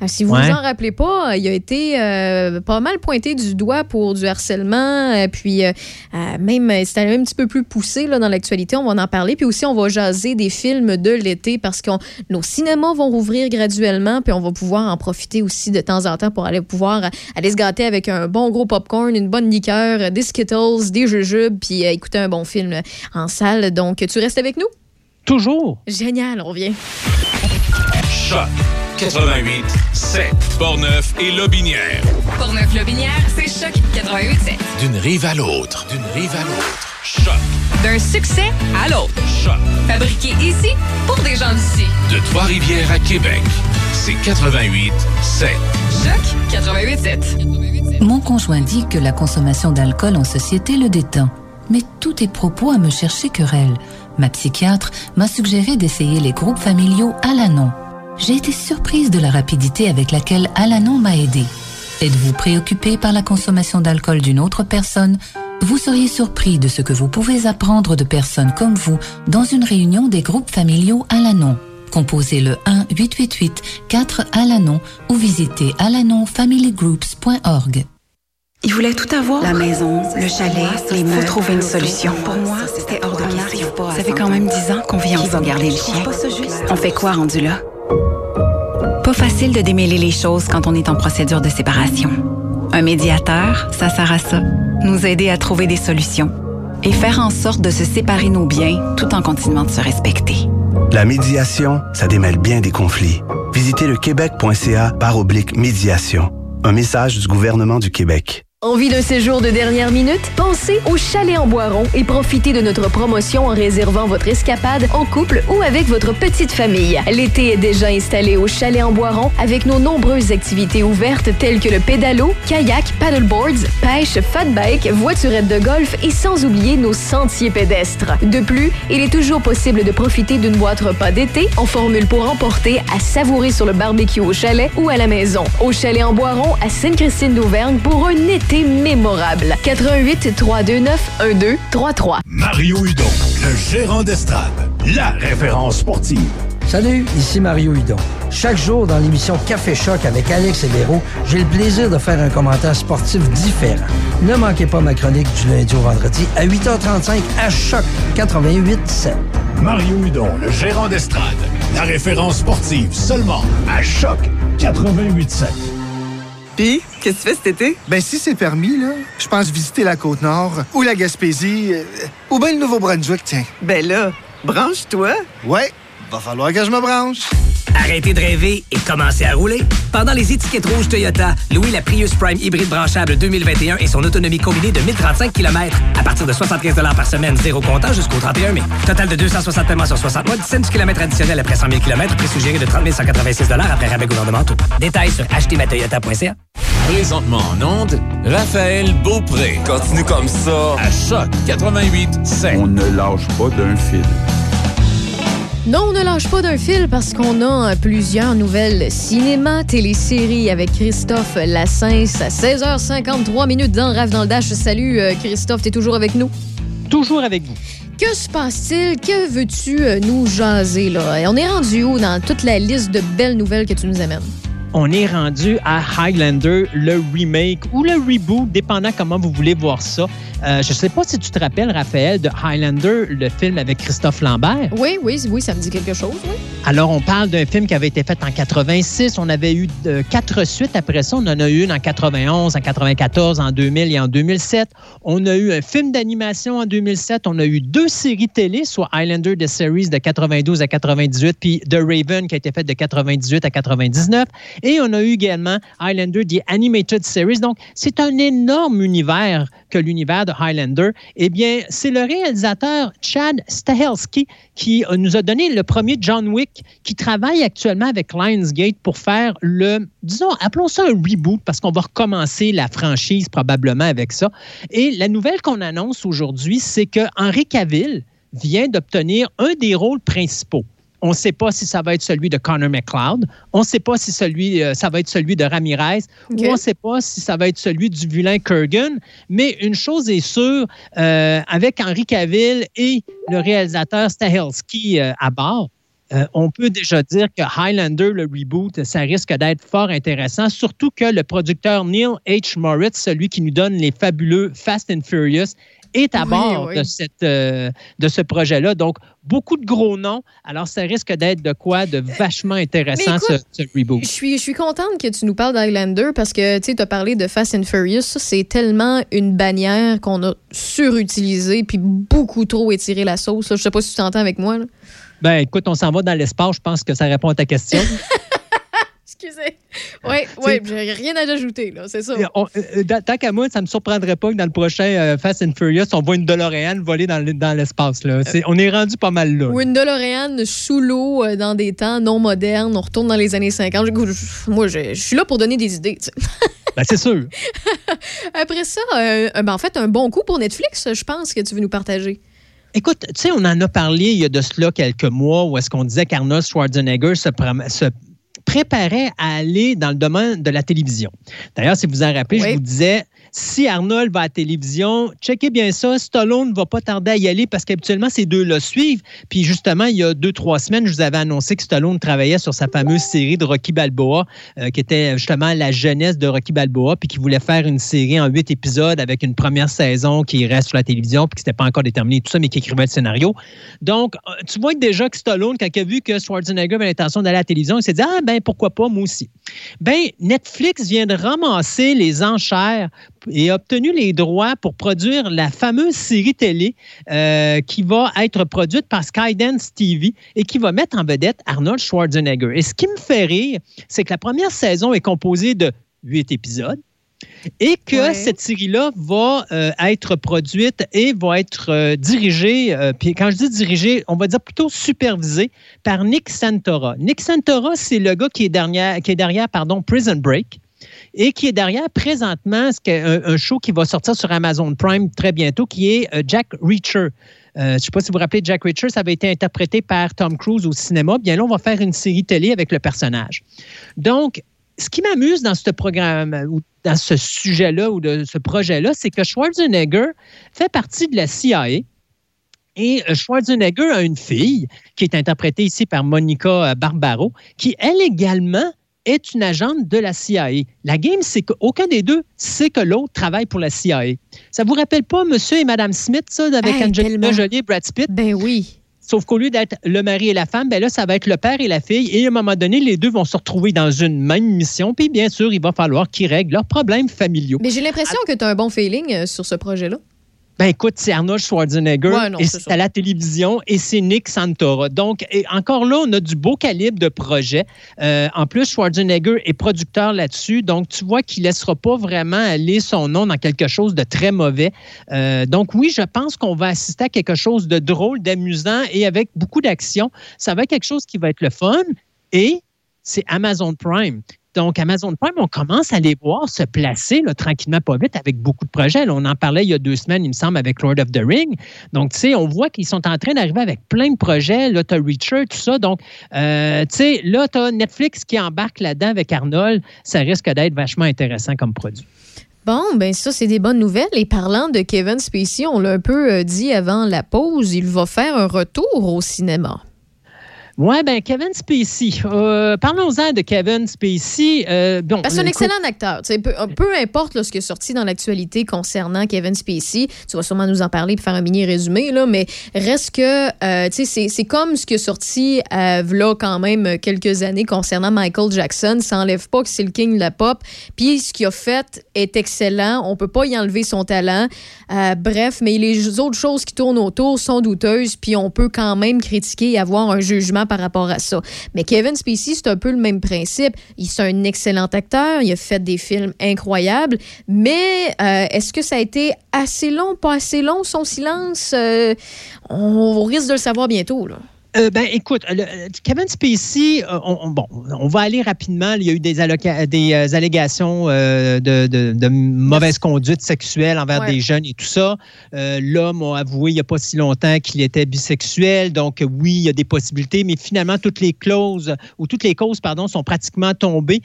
Euh, si vous Ouais. vous en rappelez pas, euh, il a été euh, pas mal pointé du doigt pour du harcèlement. euh, puis, euh, euh, même, euh, c'était un petit peu plus poussé là, dans l'actualité. On va en parler. Puis aussi, on va jaser des films de l'été parce que nos cinémas vont rouvrir graduellement. Puis, on va pouvoir en profiter aussi de temps en temps pour aller pouvoir euh, aller se gâter avec un bon gros popcorn, une bonne liqueur, euh, des Skittles, des jujubes, puis euh, écouter un bon film en salle. Donc, tu restes avec nous? Toujours. Génial, on revient. Choc 88 7 Portneuf et Lobinière. Portneuf-Lobinière, c'est Choc 88.7. D'une rive à l'autre. D'une rive à l'autre. Choc. D'un succès à l'autre. Choc. Fabriqué ici pour des gens d'ici. De Trois-Rivières à Québec. C'est 88 7. Choc 88.7. Mon conjoint dit que la consommation d'alcool en société le détend. Mais tous tes propos à me chercher querelle. Ma psychiatre m'a suggéré d'essayer les groupes familiaux Alanon. J'ai été surprise de la rapidité avec laquelle Alanon m'a aidé. Êtes-vous préoccupé par la consommation d'alcool d'une autre personne? Vous seriez surpris de ce que vous pouvez apprendre de personnes comme vous dans une réunion des groupes familiaux Alanon. Composez le 1-888-4 Alanon ou visitez alanonfamilygroups.org. Il voulait tout avoir. La maison, le chalet, les meubles. Trouver une solution. Pour moi, c'était hors de question. Ça fait quand même dix ans qu'on vit ensemble. garder le chien. On fait quoi rendu là? Pas facile de démêler les choses quand on est en procédure de séparation. Un médiateur, ça sert à ça. Nous aider à trouver des solutions. Et faire en sorte de se séparer nos biens tout en continuant de se respecter. La médiation, ça démêle bien des conflits. Visitez le québec.ca par oblique médiation. Un message du gouvernement du Québec. Envie d'un séjour de dernière minute? Pensez au Chalet en Boiron et profitez de notre promotion en réservant votre escapade en couple ou avec votre petite famille. L'été est déjà installé au Chalet en Boiron avec nos nombreuses activités ouvertes telles que le pédalo, kayak, paddleboards, pêche, fat bike, voiturette de golf et sans oublier nos sentiers pédestres. De plus, il est toujours possible de profiter d'une boîte repas d'été en formule pour emporter à savourer sur le barbecue au chalet ou à la maison. Au Chalet en Boiron à Sainte-Christine d'Auvergne pour un été mémorable. 88 329 1233. Mario Hudon, le gérant d'estrade, la référence sportive. Salut, ici Mario Hudon. Chaque jour dans l'émission Café Choc avec Alex Héberot, j'ai le plaisir de faire un commentaire sportif différent. Ne manquez pas ma chronique du lundi au vendredi à 8h35 à Choc 88.7. Mario Hudon, le gérant d'estrade, la référence sportive seulement à Choc 88.7. Puis, qu'est-ce que tu fais cet été? Ben, si c'est permis, là, je pense visiter la Côte-Nord ou la Gaspésie euh, ou bien le Nouveau-Brunswick, tiens. Ben là, branche-toi. Ouais, va falloir que je me branche. Arrêtez de rêver et commencez à rouler. Pendant les étiquettes rouges Toyota, louez la Prius Prime hybride branchable 2021 et son autonomie combinée de 1035 km à partir de 75 par semaine, zéro comptant jusqu'au 31 mai. Total de 260 paiements sur 60 mois, 17 km additionnel après 100 000 km, prix suggéré de 30 186 après rabais gouvernementaux. Détails sur achetezmatoyota.ca. Présentement en onde, Raphaël Beaupré. Continue comme ça. À Choc 88 On ne lâche pas d'un fil. Non, on ne lâche pas d'un fil parce qu'on a euh, plusieurs nouvelles cinéma, téléséries avec Christophe Lassens à 16h53 minutes dans Rave dans le Dash. Salut euh, Christophe, t'es toujours avec nous? Toujours avec vous. Que se passe-t-il? Que veux-tu euh, nous jaser là? Et on est rendu où dans toute la liste de belles nouvelles que tu nous amènes? On est rendu à Highlander, le remake ou le reboot, dépendant comment vous voulez voir ça. Euh, je ne sais pas si tu te rappelles, Raphaël, de Highlander, le film avec Christophe Lambert. Oui, oui, oui, ça me dit quelque chose, oui. Alors, on parle d'un film qui avait été fait en 86. On avait eu euh, quatre suites après ça. On en a eu une en 91, en 94, en 2000 et en 2007. On a eu un film d'animation en 2007. On a eu deux séries télé, soit Highlander The Series de 92 à 98, puis The Raven qui a été fait de 98 à 99. Et on a eu également Highlander The Animated Series. Donc, c'est un énorme univers que l'univers de Highlander. Eh bien, c'est le réalisateur Chad Stahelski qui euh, nous a donné le premier John Wick, qui travaille actuellement avec Lionsgate pour faire le, disons, appelons ça un reboot, parce qu'on va recommencer la franchise probablement avec ça. Et la nouvelle qu'on annonce aujourd'hui, c'est que Henry Cavill vient d'obtenir un des rôles principaux. On ne sait pas si ça va être celui de Connor McLeod. On ne sait pas si celui, euh, ça va être celui de Ramirez. Ou on ne sait pas si ça va être celui du vilain Kurgan. Mais une chose est sûre, euh, avec Henry Cavill et le réalisateur Stahelski euh, à bord, euh, on peut déjà dire que Highlander, le reboot, ça risque d'être fort intéressant, surtout que le producteur Neil H. Moritz, celui qui nous donne les fabuleux Fast and Furious, est à Oui, bord oui. De, cette, euh, de ce projet-là. Donc, beaucoup de gros noms. Alors, ça risque d'être de quoi de vachement intéressant, écoute, ce, ce reboot. Je suis, je suis contente que tu nous parles d'Highlander parce que tu as parlé de Fast and Furious. Ça, c'est tellement une bannière qu'on a surutilisée puis beaucoup trop étiré la sauce. Je sais pas si tu t'entends avec moi. là. Ben, écoute, on s'en va dans l'espace. Je pense que ça répond à ta question. Excusez. Oui, oui, j'ai rien à ajouter, là, c'est ça. On- euh, euh, tant qu'à moi, ça ne me surprendrait pas que dans le prochain euh, Fast and Furious, on voit une DeLorean voler dans, dans l'espace. là. C'est- On est rendu pas mal là. Ou une DeLorean sous l'eau euh, dans des temps non modernes. On retourne dans les années 50. Écoute, je- Moi, je, je suis là pour donner des idées. Ben, c'est sûr. Après ça, euh, euh, ben, en fait, un bon coup pour Netflix, je pense que tu veux nous partager. Écoute, tu sais, on en a parlé il y a de cela quelques mois où est-ce qu'on disait qu'Arnold Schwarzenegger se, se préparait à aller dans le domaine de la télévision. D'ailleurs, si vous vous en rappelez, je vous disais, si Arnold va à la télévision, checkez bien ça. Stallone ne va pas tarder à y aller parce qu'habituellement, ces deux-là suivent. Puis justement, il y a deux, trois semaines, je vous avais annoncé que Stallone travaillait sur sa fameuse série de Rocky Balboa, euh, qui était justement la jeunesse de Rocky Balboa, puis qui voulait faire une série en huit épisodes avec une première saison qui reste sur la télévision, puis qui n'était pas encore déterminée, tout ça, mais qui écrivait le scénario. Donc, euh, tu vois déjà que Stallone, quand il a vu que Schwarzenegger avait l'intention d'aller à la télévision, il s'est dit, ah ben pourquoi pas, moi aussi. Ben, Netflix vient de ramasser les enchères et a obtenu les droits pour produire la fameuse série télé euh, qui va être produite par Skydance TV et qui va mettre en vedette Arnold Schwarzenegger. Et ce qui me fait rire, c'est que la première saison est composée de huit épisodes et que cette série-là va euh, être produite et va être euh, dirigée, puis quand je dis dirigée, on va dire plutôt supervisée par Nick Santora. Nick Santora, c'est le gars qui est derrière, qui est derrière pardon, Prison Break et qui est derrière présentement un, un, show qui va sortir sur Amazon Prime très bientôt, qui est euh, Jack Reacher. Euh, je ne sais pas si vous vous rappelez Jack Reacher, ça avait été interprété par Tom Cruise au cinéma. Bien là, on va faire une série télé avec le personnage. Donc, ce qui m'amuse dans ce programme, ou dans ce sujet-là ou de ce projet-là, c'est que Schwarzenegger fait partie de la CIA. Et euh, Schwarzenegger a une fille qui est interprétée ici par Monica Barbaro, qui, elle également, est une agente de la CIA. La game, c'est qu'aucun des deux sait que l'autre travaille pour la CIA. Ça vous rappelle pas Monsieur et Madame Smith, ça, avec Angelina Jolie et Brad Pitt? Ben oui. Sauf qu'au lieu d'être le mari et la femme, ben là, ça va être le père et la fille. Et à un moment donné, les deux vont se retrouver dans une même mission. Puis bien sûr, il va falloir qu'ils règlent leurs problèmes familiaux. Mais j'ai l'impression que tu as un bon feeling euh, sur ce projet-là. Ben écoute, c'est Arnold Schwarzenegger et c'est à la télévision et c'est Nick Santora. Donc, encore là, on a du beau calibre de projet. Euh, en plus, Schwarzenegger est producteur là-dessus. Donc, tu vois qu'il ne laissera pas vraiment aller son nom dans quelque chose de très mauvais. Euh, donc, oui, je pense qu'on va assister à quelque chose de drôle, d'amusant et avec beaucoup d'action. Ça va être quelque chose qui va être le fun et c'est Amazon Prime. Donc, Amazon Prime, on commence à les voir se placer tranquillement, pas vite, avec beaucoup de projets. on en parlait il y a deux semaines, il me semble, avec Lord of the Ring. Donc, tu sais, on voit qu'ils sont en train d'arriver avec plein de projets. Là, tu as Reacher, tout ça. Donc, euh, tu sais, là, tu as Netflix qui embarque là-dedans avec Arnold. Ça risque d'être vachement intéressant comme produit. Bon, ben ça, c'est des bonnes nouvelles. Et parlant de Kevin Spacey, on l'a un peu euh, dit avant la pause, il va faire un retour au cinéma. Oui, ben Kevin Spacey. Euh, parlons-en de Kevin Spacey. Euh, bon, c'est un excellent acteur. Peu, peu, importe ce qui est sorti dans l'actualité concernant Kevin Spacey, tu vas sûrement nous en parler pour faire un mini résumé, là, mais reste que euh, c'est comme ce qui est sorti là quand même quelques années concernant Michael Jackson. Ça n'enlève pas que c'est le king de la pop. Puis ce qu'il a fait est excellent. On peut pas y enlever son talent. bref, mais les autres choses qui tournent autour sont douteuses. Puis on peut quand même critiquer et avoir un jugement par rapport à ça. Mais Kevin Spacey, c'est un peu le même principe. Il est un excellent acteur, il a fait des films incroyables, mais euh, est-ce que ça a été assez long, pas assez long, son silence? Euh, on risque de le savoir bientôt. Là. Euh, ben, écoute, Kevin Spacey, euh, on, bon, on va aller rapidement. Il y a eu des, des euh, allégations de, mauvaise conduite sexuelle envers des jeunes et tout ça. L'homme a avoué il n'y a pas si longtemps qu'il était bisexuel. Donc, oui, il y a des possibilités, mais finalement, toutes les clauses ou toutes les causes, pardon, sont pratiquement tombées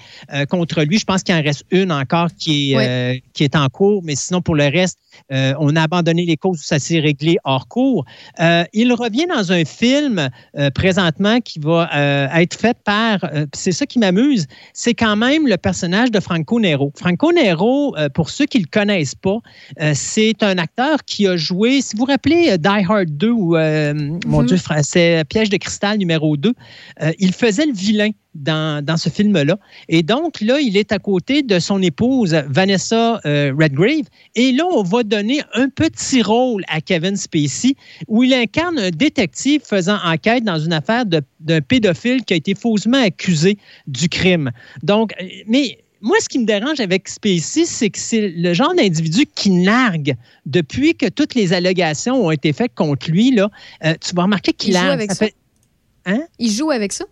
contre lui. Je pense qu'il en reste une encore qui est, qui est en cours, mais sinon, pour le reste, on a abandonné les causes où ça s'est réglé hors cours. il revient dans un film euh, présentement qui va euh, être faite par, euh, c'est ça qui m'amuse, c'est quand même le personnage de Franco Nero. Franco Nero, pour ceux qui ne le connaissent pas, c'est un acteur qui a joué, si vous vous rappelez Die Hard 2 ou, mon mhm. Dieu, c'est Piège de cristal numéro 2, il faisait le vilain dans, ce film-là. Et donc, là, il est à côté de son épouse, Vanessa euh, Redgrave. Et là, on va donner un petit rôle à Kevin Spacey, où il incarne un détective faisant enquête dans une affaire d'un pédophile qui a été faussement accusé du crime. Donc, euh, mais moi, ce qui me dérange avec Spacey, c'est que c'est le genre d'individu qui nargue depuis que toutes les allégations ont été faites contre lui. Là, euh, tu vas remarquer qu'il nargue. Avec ça. Hein? Il joue avec ça?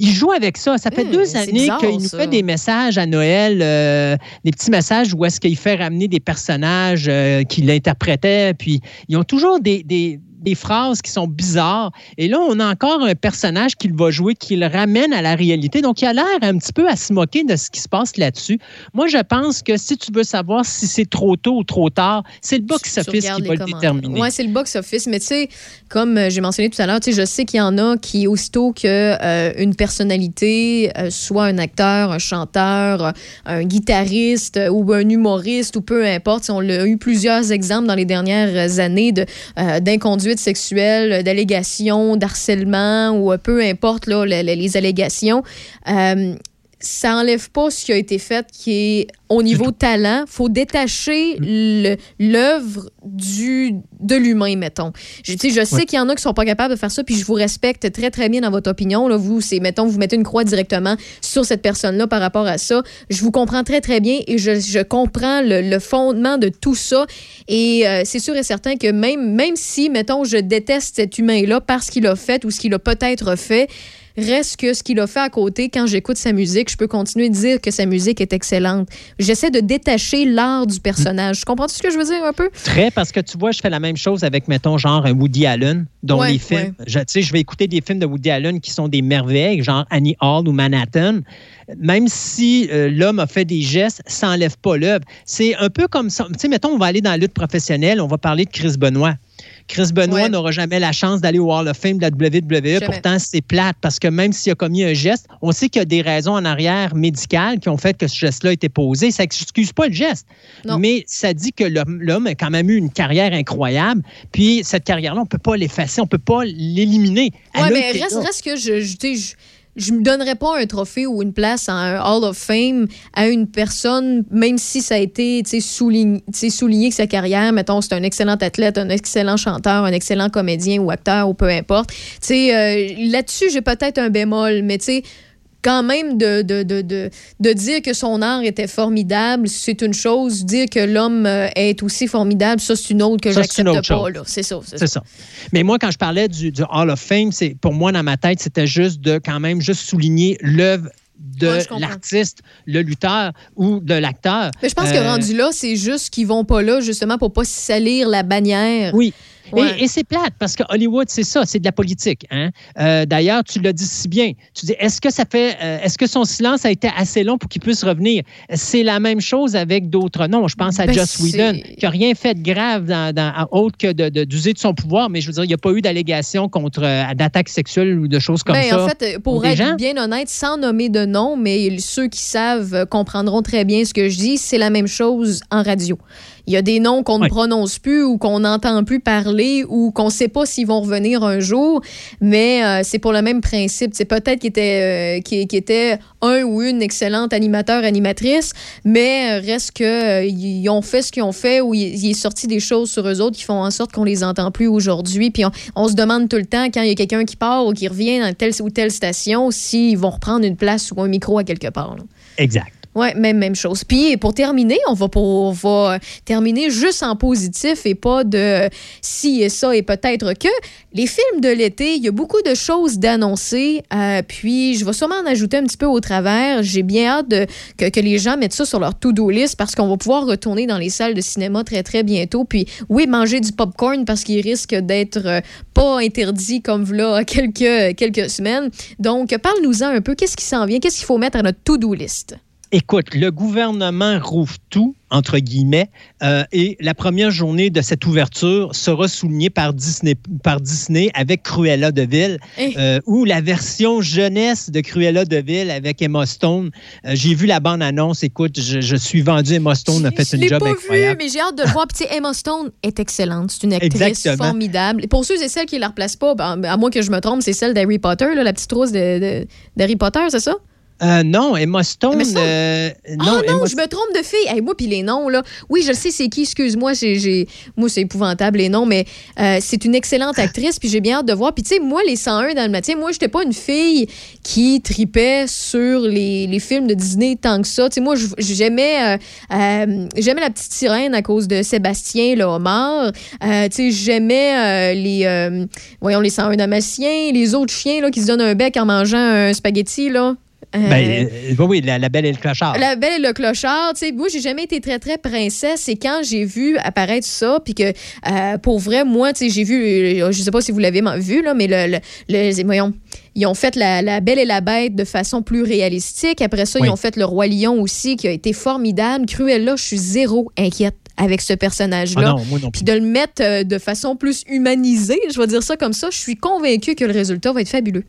Il joue avec ça. Ça fait deux années qu'il nous fait des messages à Noël, euh, des petits messages où est-ce qu'il fait ramener des personnages euh, qu'il interprétait. Puis ils ont toujours des, des phrases qui sont bizarres. Et là, on a encore un personnage qu'il va jouer qui le ramène à la réalité. Donc, il a l'air un petit peu à se moquer de ce qui se passe là-dessus. Moi, je pense que si tu veux savoir si c'est trop tôt ou trop tard, c'est le box-office qui va le déterminer. Oui, c'est le box-office. Mais tu sais, comme euh, j'ai mentionné tout à l'heure, je sais qu'il y en a qui, aussitôt qu'une euh, une personnalité, euh, soit un acteur, un chanteur, un guitariste ou un humoriste ou peu importe, on a eu plusieurs exemples dans les dernières années de, euh, sexuelle, d'allégations, d'harcèlement ou euh, peu importe là, les, les allégations. Euh, ça enlève pas ce qui a été fait qui est au niveau talent. faut détacher l'œuvre du de l'humain, mettons. Je, je sais Ouais. qu'il y en a qui sont pas capables de faire ça, puis je vous respecte très, très bien dans votre opinion. Là, vous, c'est, mettons, vous mettez une croix directement sur cette personne-là par rapport à ça. Je vous comprends très, très bien et je, je comprends le, le fondement de tout ça. Et euh, c'est sûr et certain que même, même si, mettons, je déteste cet humain-là parce qu'il a fait ou ce qu'il a peut-être fait, Reste que ce qu'il a fait à côté, quand j'écoute sa musique, je peux continuer de dire que sa musique est excellente. J'essaie de détacher l'art du personnage. Tu comprends ce que je veux dire un peu? Très, parce que tu vois, je fais la même chose avec, mettons, genre un Woody Allen, dont Ouais, les films. ouais. Je, tu sais, je vais écouter des films de Woody Allen qui sont des merveilles, genre Annie Hall ou Manhattan. Même si euh, l'homme a fait des gestes, ça n'enlève pas l'œuvre. C'est un peu comme ça. Tu sais, mettons, on va aller dans la lutte professionnelle, on va parler de Chris Benoit. Chris Benoit n'aura jamais la chance d'aller au Hall of Fame de la WWE. Jamais. Pourtant, c'est plate parce que même s'il a commis un geste, on sait qu'il y a des raisons en arrière médicales qui ont fait que ce geste-là a été posé. Ça n'excuse pas le geste. Mais ça dit que l'homme a quand même eu une carrière incroyable. Puis cette carrière-là, on ne peut pas l'effacer, on ne peut pas l'éliminer. A mais reste, que je, je, me donnerais pas un trophée ou une place en un Hall of Fame à une personne, même si ça a été souligné, que sa carrière, mettons, c'est un excellent athlète, un excellent chanteur, un excellent comédien ou acteur ou peu importe. Euh, là-dessus, j'ai peut-être un bémol, mais tu sais, quand même de, de, de, de, de dire que son art était formidable, c'est une chose. Dire que l'homme euh, est aussi formidable, ça, c'est une autre que j'accepte pas. C'est ça. c'est ça. Mais moi, quand je parlais du, du Hall of Fame, c'est pour moi, dans ma tête, c'était juste de quand même juste souligner l'œuvre de Ouais, l'artiste, le lutteur ou de l'acteur. Mais je pense que Euh, rendu là, c'est juste qu'ils vont pas là, justement, pour pas salir la bannière. Oui. Ouais. Et, et c'est plate parce que Hollywood, c'est ça, c'est de la politique. Hein? Euh, D'ailleurs, tu l'as dit si bien. Tu dis, est-ce que ça fait, euh, est-ce que son silence a été assez long pour qu'il puisse revenir? C'est la même chose avec d'autres noms. Je pense à Ben, Joss Whedon, qui n'a rien fait de grave dans, autre que de- de- d'user de, son pouvoir. Mais je veux dire, il n'y a pas eu d'allégation contre euh, d'attaques sexuelles ou de choses comme Ben, ça. en fait, pour Des être gens? bien honnête, sans nommer de nom, mais ceux qui savent euh, comprendront très bien ce que je dis, c'est la même chose en radio. Il y a des noms qu'on ne prononce plus ou qu'on n'entend plus parler ou qu'on ne sait pas s'ils vont revenir un jour, mais euh, c'est pour le même principe. C'est peut-être qu'il était, euh, était un ou une excellente animateur, animatrice, mais euh, reste que euh, ils ont fait ce qu'ils ont fait ou il, il est sorti des choses sur eux autres qui font en sorte qu'on les entend plus aujourd'hui. Puis on, on se demande tout le temps quand il y a quelqu'un qui part ou qui revient dans telle ou telle station s'ils vont reprendre une place ou un micro à quelque part. là. Exact. Ouais, même, même chose. Puis pour terminer, on va, on va terminer juste en positif et pas de si et ça et peut-être que. Les films de l'été, il y a beaucoup de choses d'annoncer. euh, puis je vais sûrement en ajouter un petit peu au travers. J'ai bien hâte que, que les gens mettent ça sur leur to-do list parce qu'on va pouvoir retourner dans les salles de cinéma très, très bientôt. Puis oui, manger du popcorn parce qu'il risque d'être euh, pas interdit comme là quelques, quelques semaines. Donc, parle-nous-en un peu. Qu'est-ce qui s'en vient? Qu'est-ce qu'il faut mettre à notre to-do list? Écoute, le gouvernement rouvre tout, entre guillemets, euh, et la première journée de cette ouverture sera soulignée par Disney, par Disney avec Cruella de Vil, Eh. euh, ou la version jeunesse de Cruella de Vil avec Emma Stone. Euh, J'ai vu la bande-annonce. Écoute, je, je suis vendu. Emma Stone a fait Je une job pas vu, incroyable. mais j'ai hâte de le voir. Puis, Emma Stone est excellente. C'est une actrice Exactement. formidable. Pour ceux et celles qui ne la replacent pas, ben, à moins que je me trompe, c'est celle d'Harry Potter, là, la petite rose de- de- d'Harry Potter, c'est ça? Euh, non, Emma Stone. Euh, ah non, Emma je me trompe de fille. Hey, moi, puis les noms, là. Oui, je sais, c'est qui, excuse-moi. j'ai- Moi, c'est épouvantable, les noms, mais euh, c'est une excellente actrice, puis j'ai bien hâte de voir. Puis, tu sais, moi, les 101 dans le matin, moi, j'étais pas une fille qui tripait sur les, les films de Disney tant que ça. Tu sais, moi, j'aimais euh, j'aimais La Petite Sirène à cause de Sébastien, le homard. Tu sais, j'aimais les, voyons, les 101 Dalmatiens, les autres chiens, là, qui se donnent un bec en mangeant un spaghetti, là. Euh, Ben, euh, oui, oui, la, la Belle et le Clochard. La Belle et le Clochard, tu sais, moi, j'ai jamais été très, très princesse. Et quand j'ai vu apparaître ça, puis que, euh, pour vrai, moi, tu sais, j'ai vu, je sais pas si vous l'avez vu, là, mais le, le, le- voyons, ils ont fait la, la Belle et la Bête de façon plus réalistique. Après ça, Oui. ils ont fait le Roi Lion aussi, qui a été formidable. Cruella, je suis zéro inquiète avec ce personnage-là. Ah non, moi non plus. Puis de le mettre de façon plus humanisée, je vais dire ça comme ça, je suis convaincue que le résultat va être fabuleux.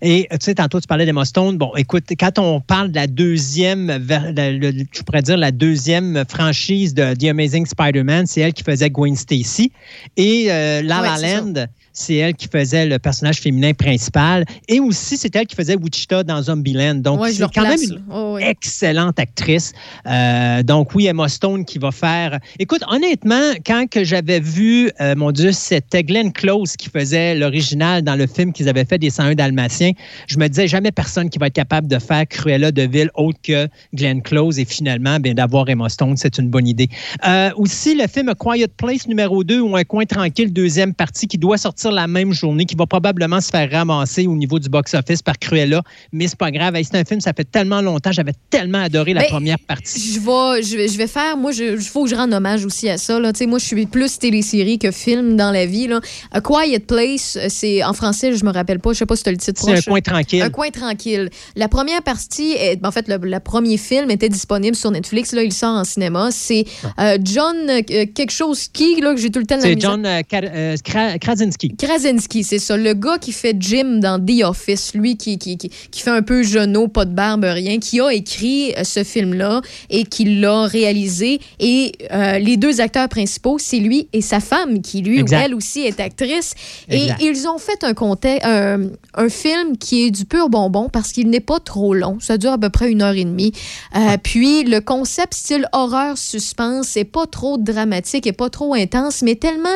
Et tu sais, tantôt, tu parlais d'Emma Stone. Bon, écoute, quand on parle de la deuxième, ver- la- le- je pourrais dire la deuxième franchise de The Amazing Spider-Man, c'est elle qui faisait Gwen Stacy. Et euh, La Ouais, La. Land, c'est elle qui faisait le personnage féminin principal. Et aussi, c'est elle qui faisait Wichita dans Zombieland. Donc, Ouais, c'est quand même une. Oh, excellente actrice. Euh, donc, oui, Emma Stone qui va faire. Écoute, honnêtement, quand que j'avais vu, euh, mon Dieu, c'était Glenn Close qui faisait l'original dans le film qu'ils avaient fait des 101 Dalmatiens, je me disais jamais personne qui va être capable de faire Cruella de Ville autre que Glenn Close. Et finalement, bien, d'avoir Emma Stone, c'est une bonne idée. Euh, aussi, le film A Quiet Place numéro 2 ou Un coin tranquille, deuxième partie, qui doit sortir la même journée, qui va probablement se faire ramasser au niveau du box-office par Cruella. Mais c'est pas grave. Hey, C'est un film, ça fait tellement longtemps. J'avais tellement adoré la Ben, première partie. Je vais, je vais, je vais faire, moi, il faut que je rende hommage aussi à ça. Là. Moi, je suis plus télésérie que film dans la vie. Là. A Quiet Place, euh, c'est en français, je me rappelle pas, je sais pas si tu as le titre C'est un coin tranquille. Un coin tranquille. La première partie, est- en fait, le, le premier film était disponible sur Netflix. Là, il sort en cinéma. C'est euh, John euh, quelque chose qui, là, que j'ai tout le temps de la C'est John euh, Krasinski. Krasinski, c'est ça. Le gars qui fait Jim dans The Office, lui qui, qui, qui, qui fait un peu genou, pas de barbe, rien, qui a écrit euh, ce film-là et qui l'a réalisé. Et euh, les deux acteurs principaux, c'est lui et sa femme, qui lui, ou elle aussi, est actrice. Exact. Et ils ont fait un, un, un film qui est du pur bonbon parce qu'il n'est pas trop long. Ça dure à peu près une heure et demie. Euh, puis le concept style horreur suspense, c'est pas trop dramatique et pas trop intense, mais tellement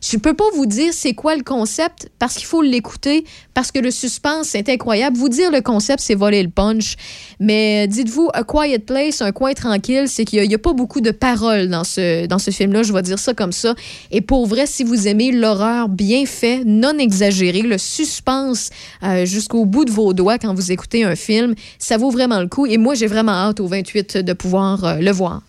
je peux pas vous dire c'est quoi le concept parce qu'il faut l'écouter, parce que le suspense, c'est incroyable. Vous dire le concept, c'est voler le punch. Mais dites-vous, A Quiet Place, un coin tranquille, c'est qu'il n'y a, pas beaucoup de paroles dans ce, dans ce film-là, je vais dire ça comme ça. Et pour vrai, si vous aimez l'horreur bien fait, non exagéré, le suspense euh, jusqu'au bout de vos doigts quand vous écoutez un film, ça vaut vraiment le coup. Et moi, j'ai vraiment hâte au 28 de pouvoir euh, le voir.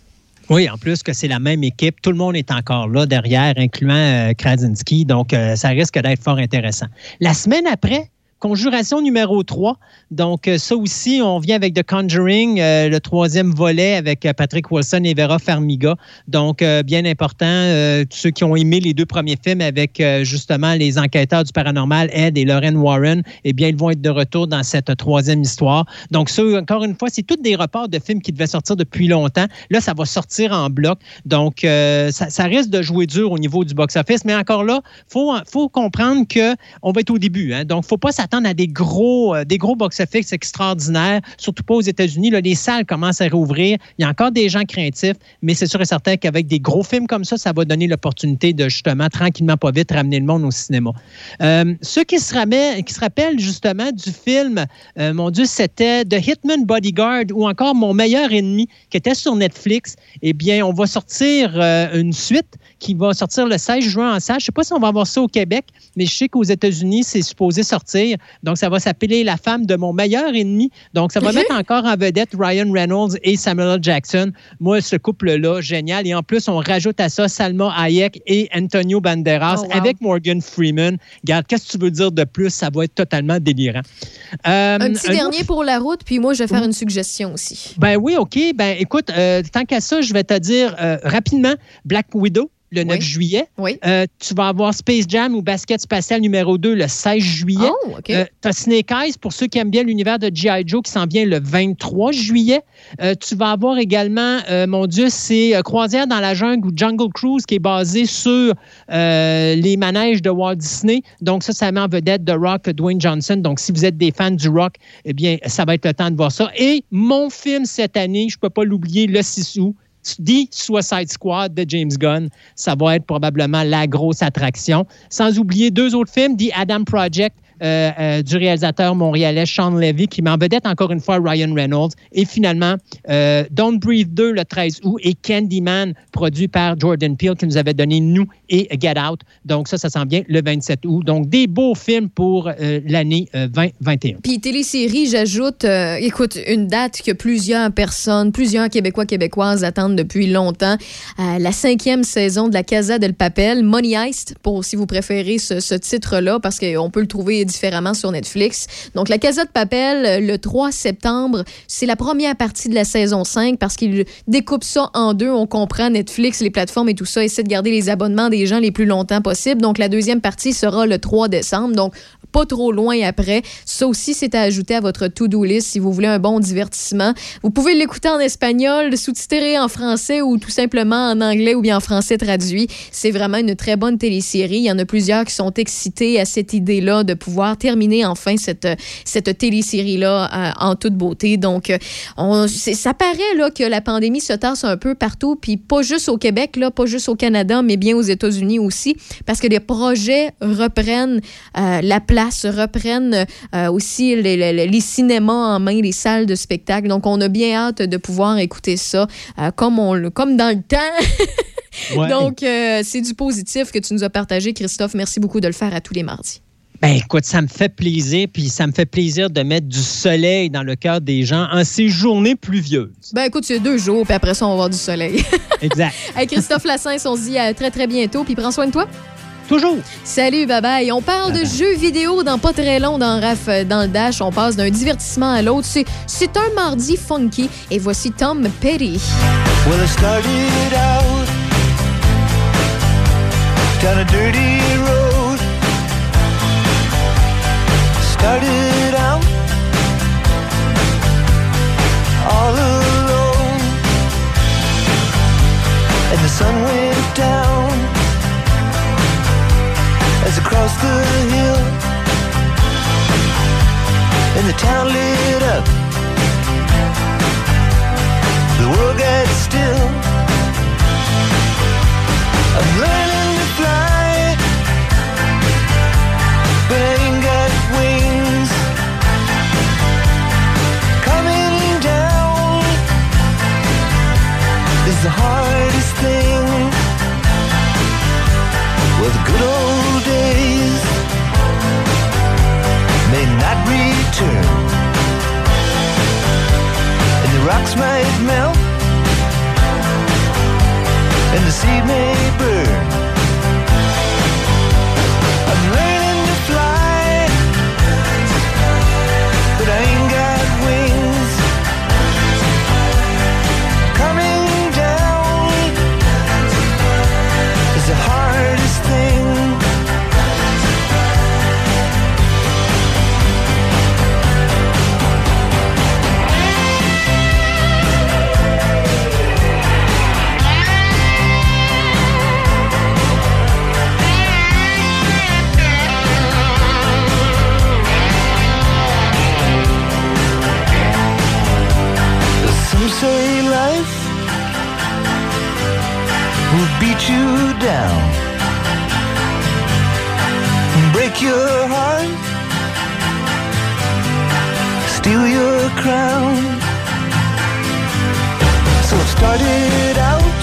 Oui, en plus que c'est la même équipe. Tout le monde est encore là derrière, incluant euh, Krasinski. Donc, euh, ça risque d'être fort intéressant. La semaine après, Conjuration numéro 3. Donc, euh, ça aussi, on vient avec The Conjuring, euh, le troisième volet avec euh, Patrick Wilson et Vera Farmiga. Donc, bien important, euh, ceux qui ont aimé les deux premiers films avec justement les enquêteurs du paranormal, Ed et Lauren Warren, eh bien, ils vont être de retour dans cette troisième histoire. Donc, ça, encore une fois, c'est tous des reports de films qui devaient sortir depuis longtemps. Là, ça va sortir en bloc. Donc, ça, ça risque de jouer dur au niveau du box-office. Mais encore là, il faut, faut comprendre qu'on va être au début. Hein. Donc, il ne faut pas s'attendre à des gros, euh, des gros box-office extraordinaires, surtout pas aux États-Unis. Les salles commencent à rouvrir. Il y a encore des gens craintifs, mais c'est sûr et certain qu'avec des gros films comme ça, ça va donner l'opportunité de justement, tranquillement, pas vite, ramener le monde au cinéma. Euh, ceux qui se, qui se rappellent justement du film, euh, mon Dieu, c'était The Hitman Bodyguard ou encore Mon meilleur ennemi, qui était sur Netflix. Eh bien, on va sortir une suite qui va sortir le 16 juin en salle. Je ne sais pas si on va avoir ça au Québec, mais je sais qu'aux États-Unis, c'est supposé sortir. Donc, ça va s'appeler La femme de mon meilleur ennemi. Donc, ça va mettre encore en vedette Ryan Reynolds et Samuel L. Jackson. Moi, ce couple-là, génial. Et en plus, on rajoute à ça Salma Hayek et Antonio Banderas Oh, wow. avec Morgan Freeman. Regarde, qu'est-ce que tu veux dire de plus? Ça va être totalement délirant. Euh, Un petit un dernier autre- pour la route, puis moi, je vais faire une suggestion aussi. ben oui, OK. Ben écoute, euh, tant qu'à ça, je vais te dire euh, rapidement Black Widow. Le 9 juillet. Euh, tu vas avoir Space Jam ou Basket Spatial numéro 2 le 16 juillet. Oh, OK. tu as Snake Eyes pour ceux qui aiment bien l'univers de G.I. Joe qui s'en vient le 23 juillet. Euh, tu vas avoir également, euh, mon Dieu, c'est euh, Croisière dans la jungle ou Jungle Cruise qui est basé sur euh, les manèges de Walt Disney. Donc, ça, ça met en vedette The Rock, Dwayne Johnson. Donc, si vous êtes des fans du rock, eh bien, ça va être le temps de voir ça. Et mon film cette année, je ne peux pas l'oublier, Le Sissou. The Suicide Squad de James Gunn, ça va être probablement la grosse attraction. Sans oublier deux autres films, The Adam Project euh, euh, du réalisateur montréalais Sean Levy, qui m'en vedette encore une fois Ryan Reynolds. Et finalement, euh, Don't Breathe 2 le 13 août et Candyman, produit par Jordan Peele, qui nous avait donné Nous et Get Out. Donc ça, ça sent bien le 27 août. Donc des beaux films pour euh, l'année euh, 2021. Puis télésérie, j'ajoute, euh, écoute, une date que plusieurs personnes, plusieurs Québécois, Québécoises attendent depuis longtemps. Euh, la cinquième saison de la Casa del Papel, Money Heist, pour si vous préférez ce, ce titre-là, parce qu'on peut le trouver différemment sur Netflix. Donc la Casa de Papel, euh, le 3 septembre, c'est la première partie de la saison 5 parce qu'il découpe ça en deux. On comprend Netflix, les plateformes et tout ça, essaie de garder les abonnements des gens les plus longtemps possible. Donc la deuxième partie sera le 3 décembre. Donc pas trop loin après. Ça aussi, c'est à ajouter à votre to-do list si vous voulez un bon divertissement. Vous pouvez l'écouter en espagnol, sous-titré en français ou tout simplement en anglais ou bien en français traduit. C'est vraiment une très bonne télésérie. Il y en a plusieurs qui sont excités à cette idée-là de pouvoir terminer enfin cette, cette télésérie-là euh, en toute beauté. Donc, euh, on, ça paraît là, que la pandémie se tasse un peu partout, puis pas juste au Québec, là, pas juste au Canada, mais bien aux États-Unis aussi, parce que les projets reprennent euh, la place, reprennent euh, aussi les, les- les cinémas en main, les salles de spectacle. Donc, on a bien hâte de pouvoir écouter ça euh, comme, on, comme dans le temps. Ouais. Donc, euh, c'est du positif que tu nous as partagé, Christophe. Merci beaucoup de le faire à tous les mardis. Ben écoute, ça me fait plaisir, puis ça me fait plaisir de mettre du soleil dans le cœur des gens en ces journées pluvieuses. Ben écoute, c'est deux jours, puis après ça, on va avoir du soleil. Exact. Hey, Christophe Lassens, on se dit à très, très bientôt, puis prends soin de toi. Toujours. Salut, bye bye. On parle de jeux vidéo dans pas très long dans Raf euh, dans le Dash. On passe d'un divertissement à l'autre. C'est, c'est un mardi funky. Et voici Tom Petty. Well, I started out down a dirty road. Started out all alone, and the sun went down as I crossed the hill, and the town lit up. The world got still. I'm learning is the hardest thing. Well, the good old days may not return, and the rocks might melt and the sea may burn. Say life will beat you down, and break your heart, steal your crown. So it started out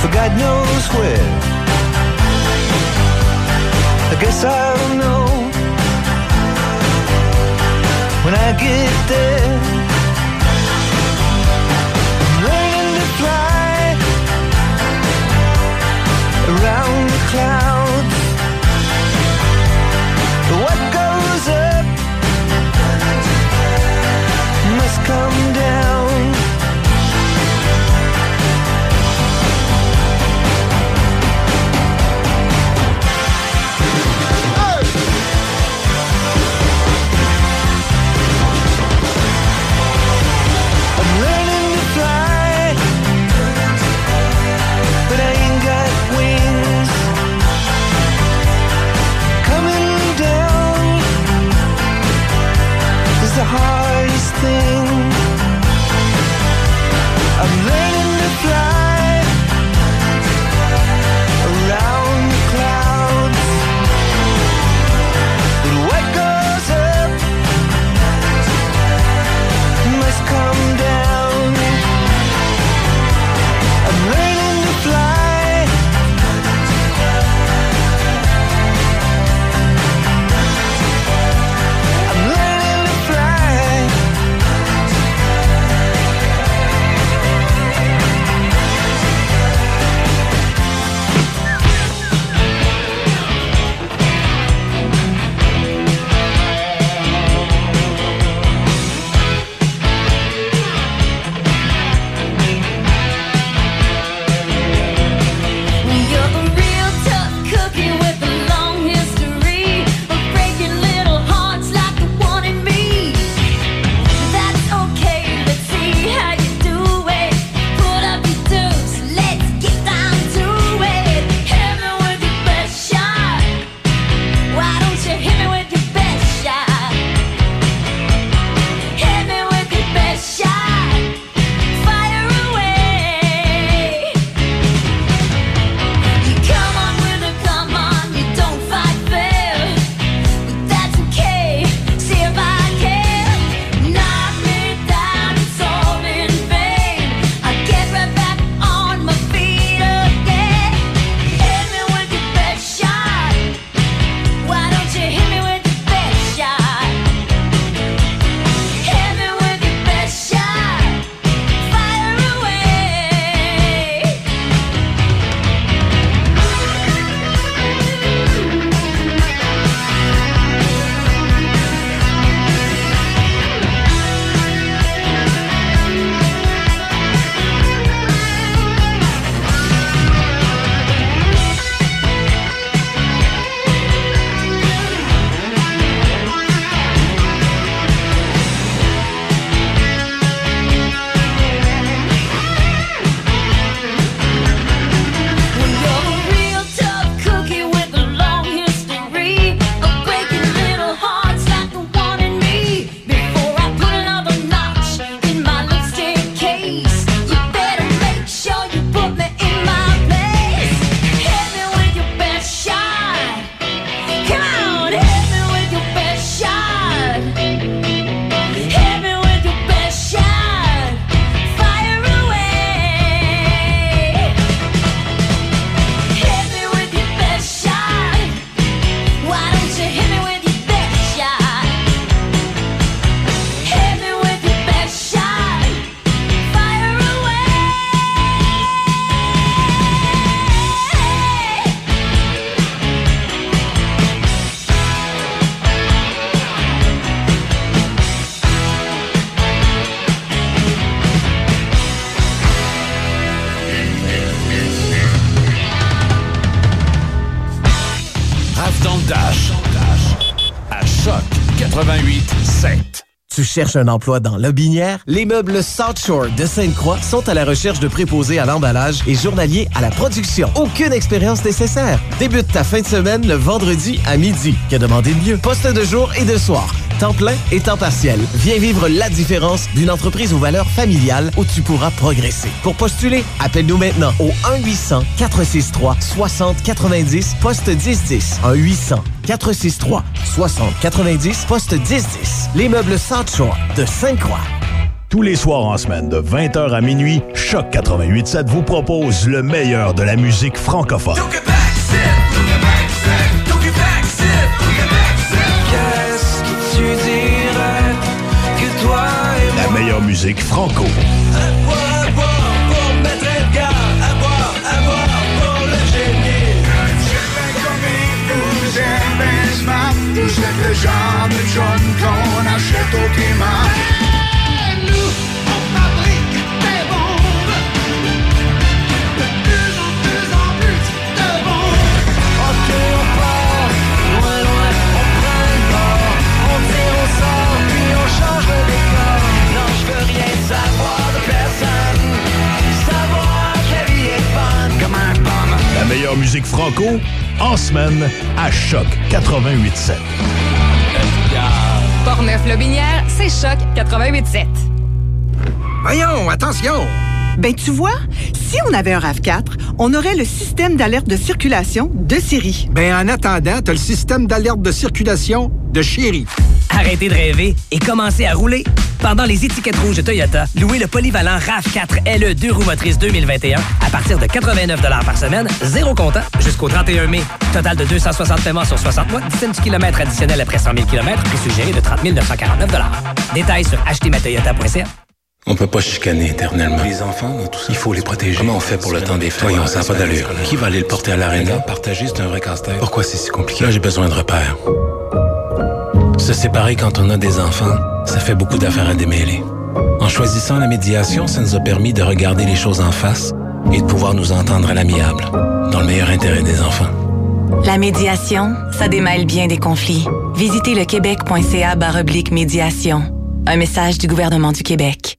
for God knows where. I guess I'll know when I get there. cloud 7. Tu cherches un emploi dans Lobinière? Les meubles South Shore de Sainte-Croix sont à la recherche de préposés à l'emballage et journaliers à la production. Aucune expérience nécessaire. Débute ta fin de semaine le vendredi à midi. Que demander de mieux? Poste de jour et de soir. Temps plein et temps partiel. Viens vivre la différence d'une entreprise aux valeurs familiales où tu pourras progresser. Pour postuler, appelle-nous maintenant au 1-800-463-6090, poste 1010. 1-800-463-6090, poste 1010. Les meubles Shore de Sainte-Croix. Tous les soirs en semaine de 20h à minuit, Choc 88.7 vous propose le meilleur de la musique francophone. Musique franco. moi Avoir pour mettre Edgar Avoir, avoir pour le génie J'aime comme il nous aime ben smart Vous êtes le genre de John qu'on achète au climat meilleure musique franco, en semaine, à Choc 88.7. Portneuf-Lobinière, c'est Choc 88.7. Voyons, attention! Ben, tu vois, si on avait un RAV4, on aurait le système d'alerte de circulation de série. Ben, en attendant, t'as le système d'alerte de circulation de chéri. Arrêtez de rêver et commencez à rouler. Pendant les étiquettes rouges de Toyota, louez le polyvalent RAV4 LE 2 roues motrices 2021 à partir de 89 par semaine, zéro comptant, jusqu'au 31 mai. Total de 260 paiements sur 60 mois, 17 km additionnel après 100 000 km, prix suggéré de 30 949 Détails sur achetermatoyota.ca. On peut pas chicaner éternellement. Les enfants, tout ça, il faut les protéger. Comment on fait pour le temps des fêtes? Voyons, ça n'a pas d'allure. Qui va aller le porter à l'aréna? Partager, c'est un vrai casse-tête. Pourquoi c'est si compliqué? Là, j'ai besoin de repères. Se séparer quand on a des enfants, ça fait beaucoup d'affaires à démêler. En choisissant la médiation, ça nous a permis de regarder les choses en face et de pouvoir nous entendre à l'amiable, dans le meilleur intérêt des enfants. La médiation, ça démêle bien des conflits. Visitez le québec.ca médiation. Un message du gouvernement du Québec.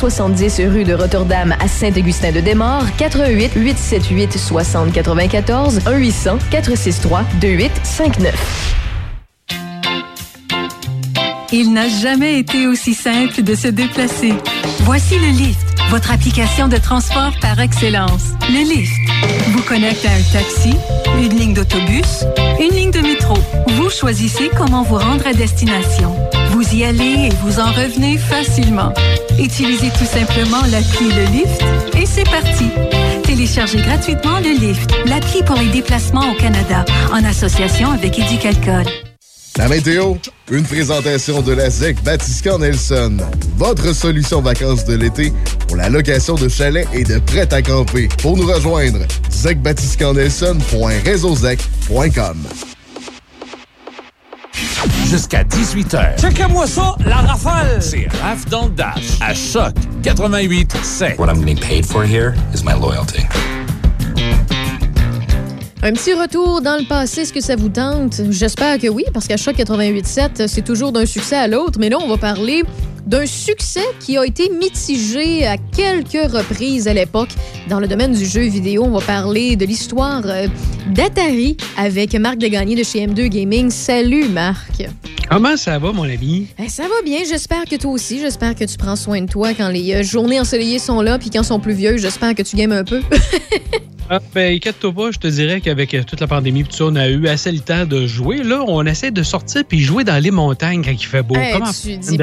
270 rue de Rotterdam à Saint-Augustin-de-Desmaures, 88 878 60 94 1 800 463 2859. Il n'a jamais été aussi simple de se déplacer. Voici le Lift, votre application de transport par excellence. Le Lift vous connecte à un taxi, une ligne d'autobus, une ligne de métro. Vous choisissez comment vous rendre à destination. Vous y allez et vous en revenez facilement. Utilisez tout simplement l'appli Le Lift et c'est parti. Téléchargez gratuitement le Lift, l'appli pour les déplacements au Canada, en association avec Éducalcool. La météo, une présentation de la ZEC Batiscan Nelson. Votre solution vacances de l'été pour la location de chalets et de prêt à camper. Pour nous rejoindre, zecbatiscannelson.réseauzec.com Jusqu'à 18h. Checkez-moi ça, la rafale! C'est Raph dans le Dash à Choc 88 7. What I'm getting paid for here is my loyalty. Un petit retour dans le passé, est-ce que ça vous tente? J'espère que oui, parce qu'à Choc 88.7, c'est toujours d'un succès à l'autre. Mais là, on va parler d'un succès qui a été mitigé à quelques reprises à l'époque dans le domaine du jeu vidéo. On va parler de l'histoire euh, d'Atari avec Marc Degagné de chez M2 Gaming. Salut, Marc! Comment ça va, mon ami? Eh, ça va bien, j'espère que toi aussi. J'espère que tu prends soin de toi quand les euh, journées ensoleillées sont là, puis quand sont pluvieuses, j'espère que tu games un peu. Ah, ben, inquiète-toi pas, je te dirais qu'avec euh, toute la pandémie, tout ça, on a eu assez le temps de jouer. Là, on essaie de sortir puis jouer dans les montagnes quand il fait beau. Hey, Comment tu dis-?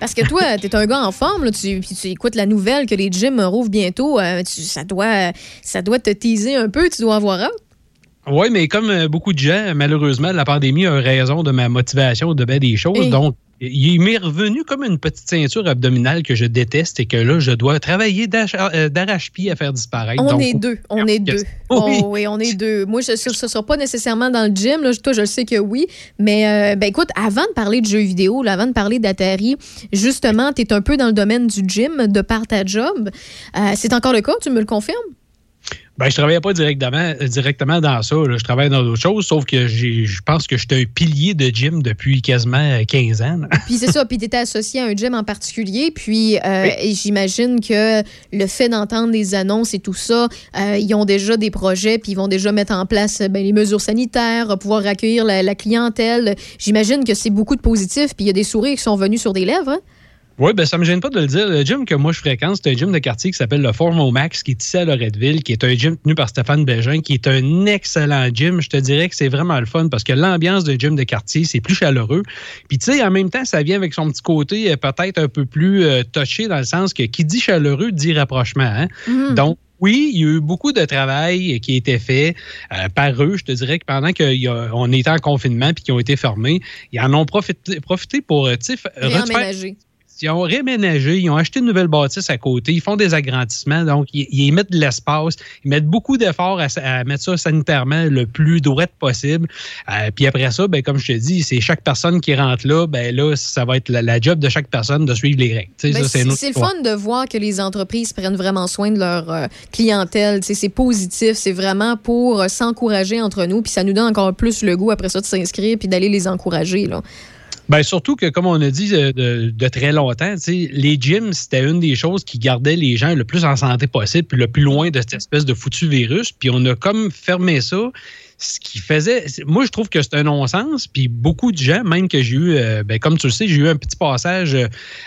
Parce que toi, t'es un gars en forme, là, tu, puis tu écoutes la nouvelle que les gyms rouvrent bientôt. euh, tu- ça, doit, ça doit te teaser un peu, tu dois avoir hâte. Oui, mais comme euh, beaucoup de gens, malheureusement, la pandémie a raison de ma motivation de bien des choses. Hey. Donc, il m'est revenu comme une petite ceinture abdominale que je déteste et que là, je dois travailler euh, d'arrache-pied à faire disparaître. On Donc, est deux, on est deux. Oui. Oh, oui, on est deux. Moi, je, ce ne sera pas nécessairement dans le gym. Là. Toi, je le sais que oui. Mais euh, ben, écoute, avant de parler de jeux vidéo, là, avant de parler d'Atari, justement, tu es un peu dans le domaine du gym de par ta job. Euh, C'est encore le cas, tu me le confirmes? Ben, je travaillais pas directement, directement dans ça. là. Je travaillais dans d'autres choses, sauf que je pense que j'étais un pilier de gym depuis quasiment euh, 15 ans. là. Puis c'est ça, puis tu étais associé à un gym en particulier, puis euh, j'imagine que le fait d'entendre des annonces et tout ça, euh, ils ont déjà des projets, puis ils vont déjà mettre en place ben, les mesures sanitaires, pouvoir accueillir la, la clientèle. J'imagine que c'est beaucoup de positifs, puis il y a des sourires qui sont venus sur des lèvres. hein? Oui, ben ça me gêne pas de le dire. Le gym que moi je fréquente, c'est un gym de quartier qui s'appelle le Formo Max, qui est ici à Loretteville, qui est un gym tenu par Stéphane Bégin, qui est un excellent gym. Je te dirais que c'est vraiment le fun parce que l'ambiance de gym de quartier, c'est plus chaleureux. Puis tu sais, en même temps, ça vient avec son petit côté euh, peut-être un peu plus euh, touché dans le sens que qui dit chaleureux dit rapprochement. hein. Mhm. Donc, oui, il y a eu beaucoup de travail qui a été fait euh, par eux. Je te dirais que pendant qu'on était en confinement puis qu'ils ont été fermés, ils en ont profité, profité pour euh, ils ont réménagé, ils ont acheté une nouvelle bâtisse à côté, ils font des agrandissements, donc ils, ils mettent de l'espace, ils mettent beaucoup d'efforts à, à mettre ça sanitairement le plus droit possible. Euh, puis après ça, ben, comme je te dis, c'est chaque personne qui rentre là, ben là, ça va être la, la job de chaque personne de suivre les règles. Ben, c'est le fun de voir que les entreprises prennent vraiment soin de leur euh, clientèle. C'est positif, c'est vraiment pour euh, s'encourager entre nous, puis ça nous donne encore plus le goût après ça de s'inscrire puis d'aller les encourager. Là. Ben surtout que, comme on a dit euh, de, de très longtemps, les gyms, c'était une des choses qui gardait les gens le plus en santé possible, puis le plus loin de cette espèce de foutu virus. Puis on a comme fermé ça. Ce qui faisait. Moi, je trouve que c'est un non-sens. Puis beaucoup de gens, même que j'ai eu, euh, ben, comme tu le sais, j'ai eu un petit passage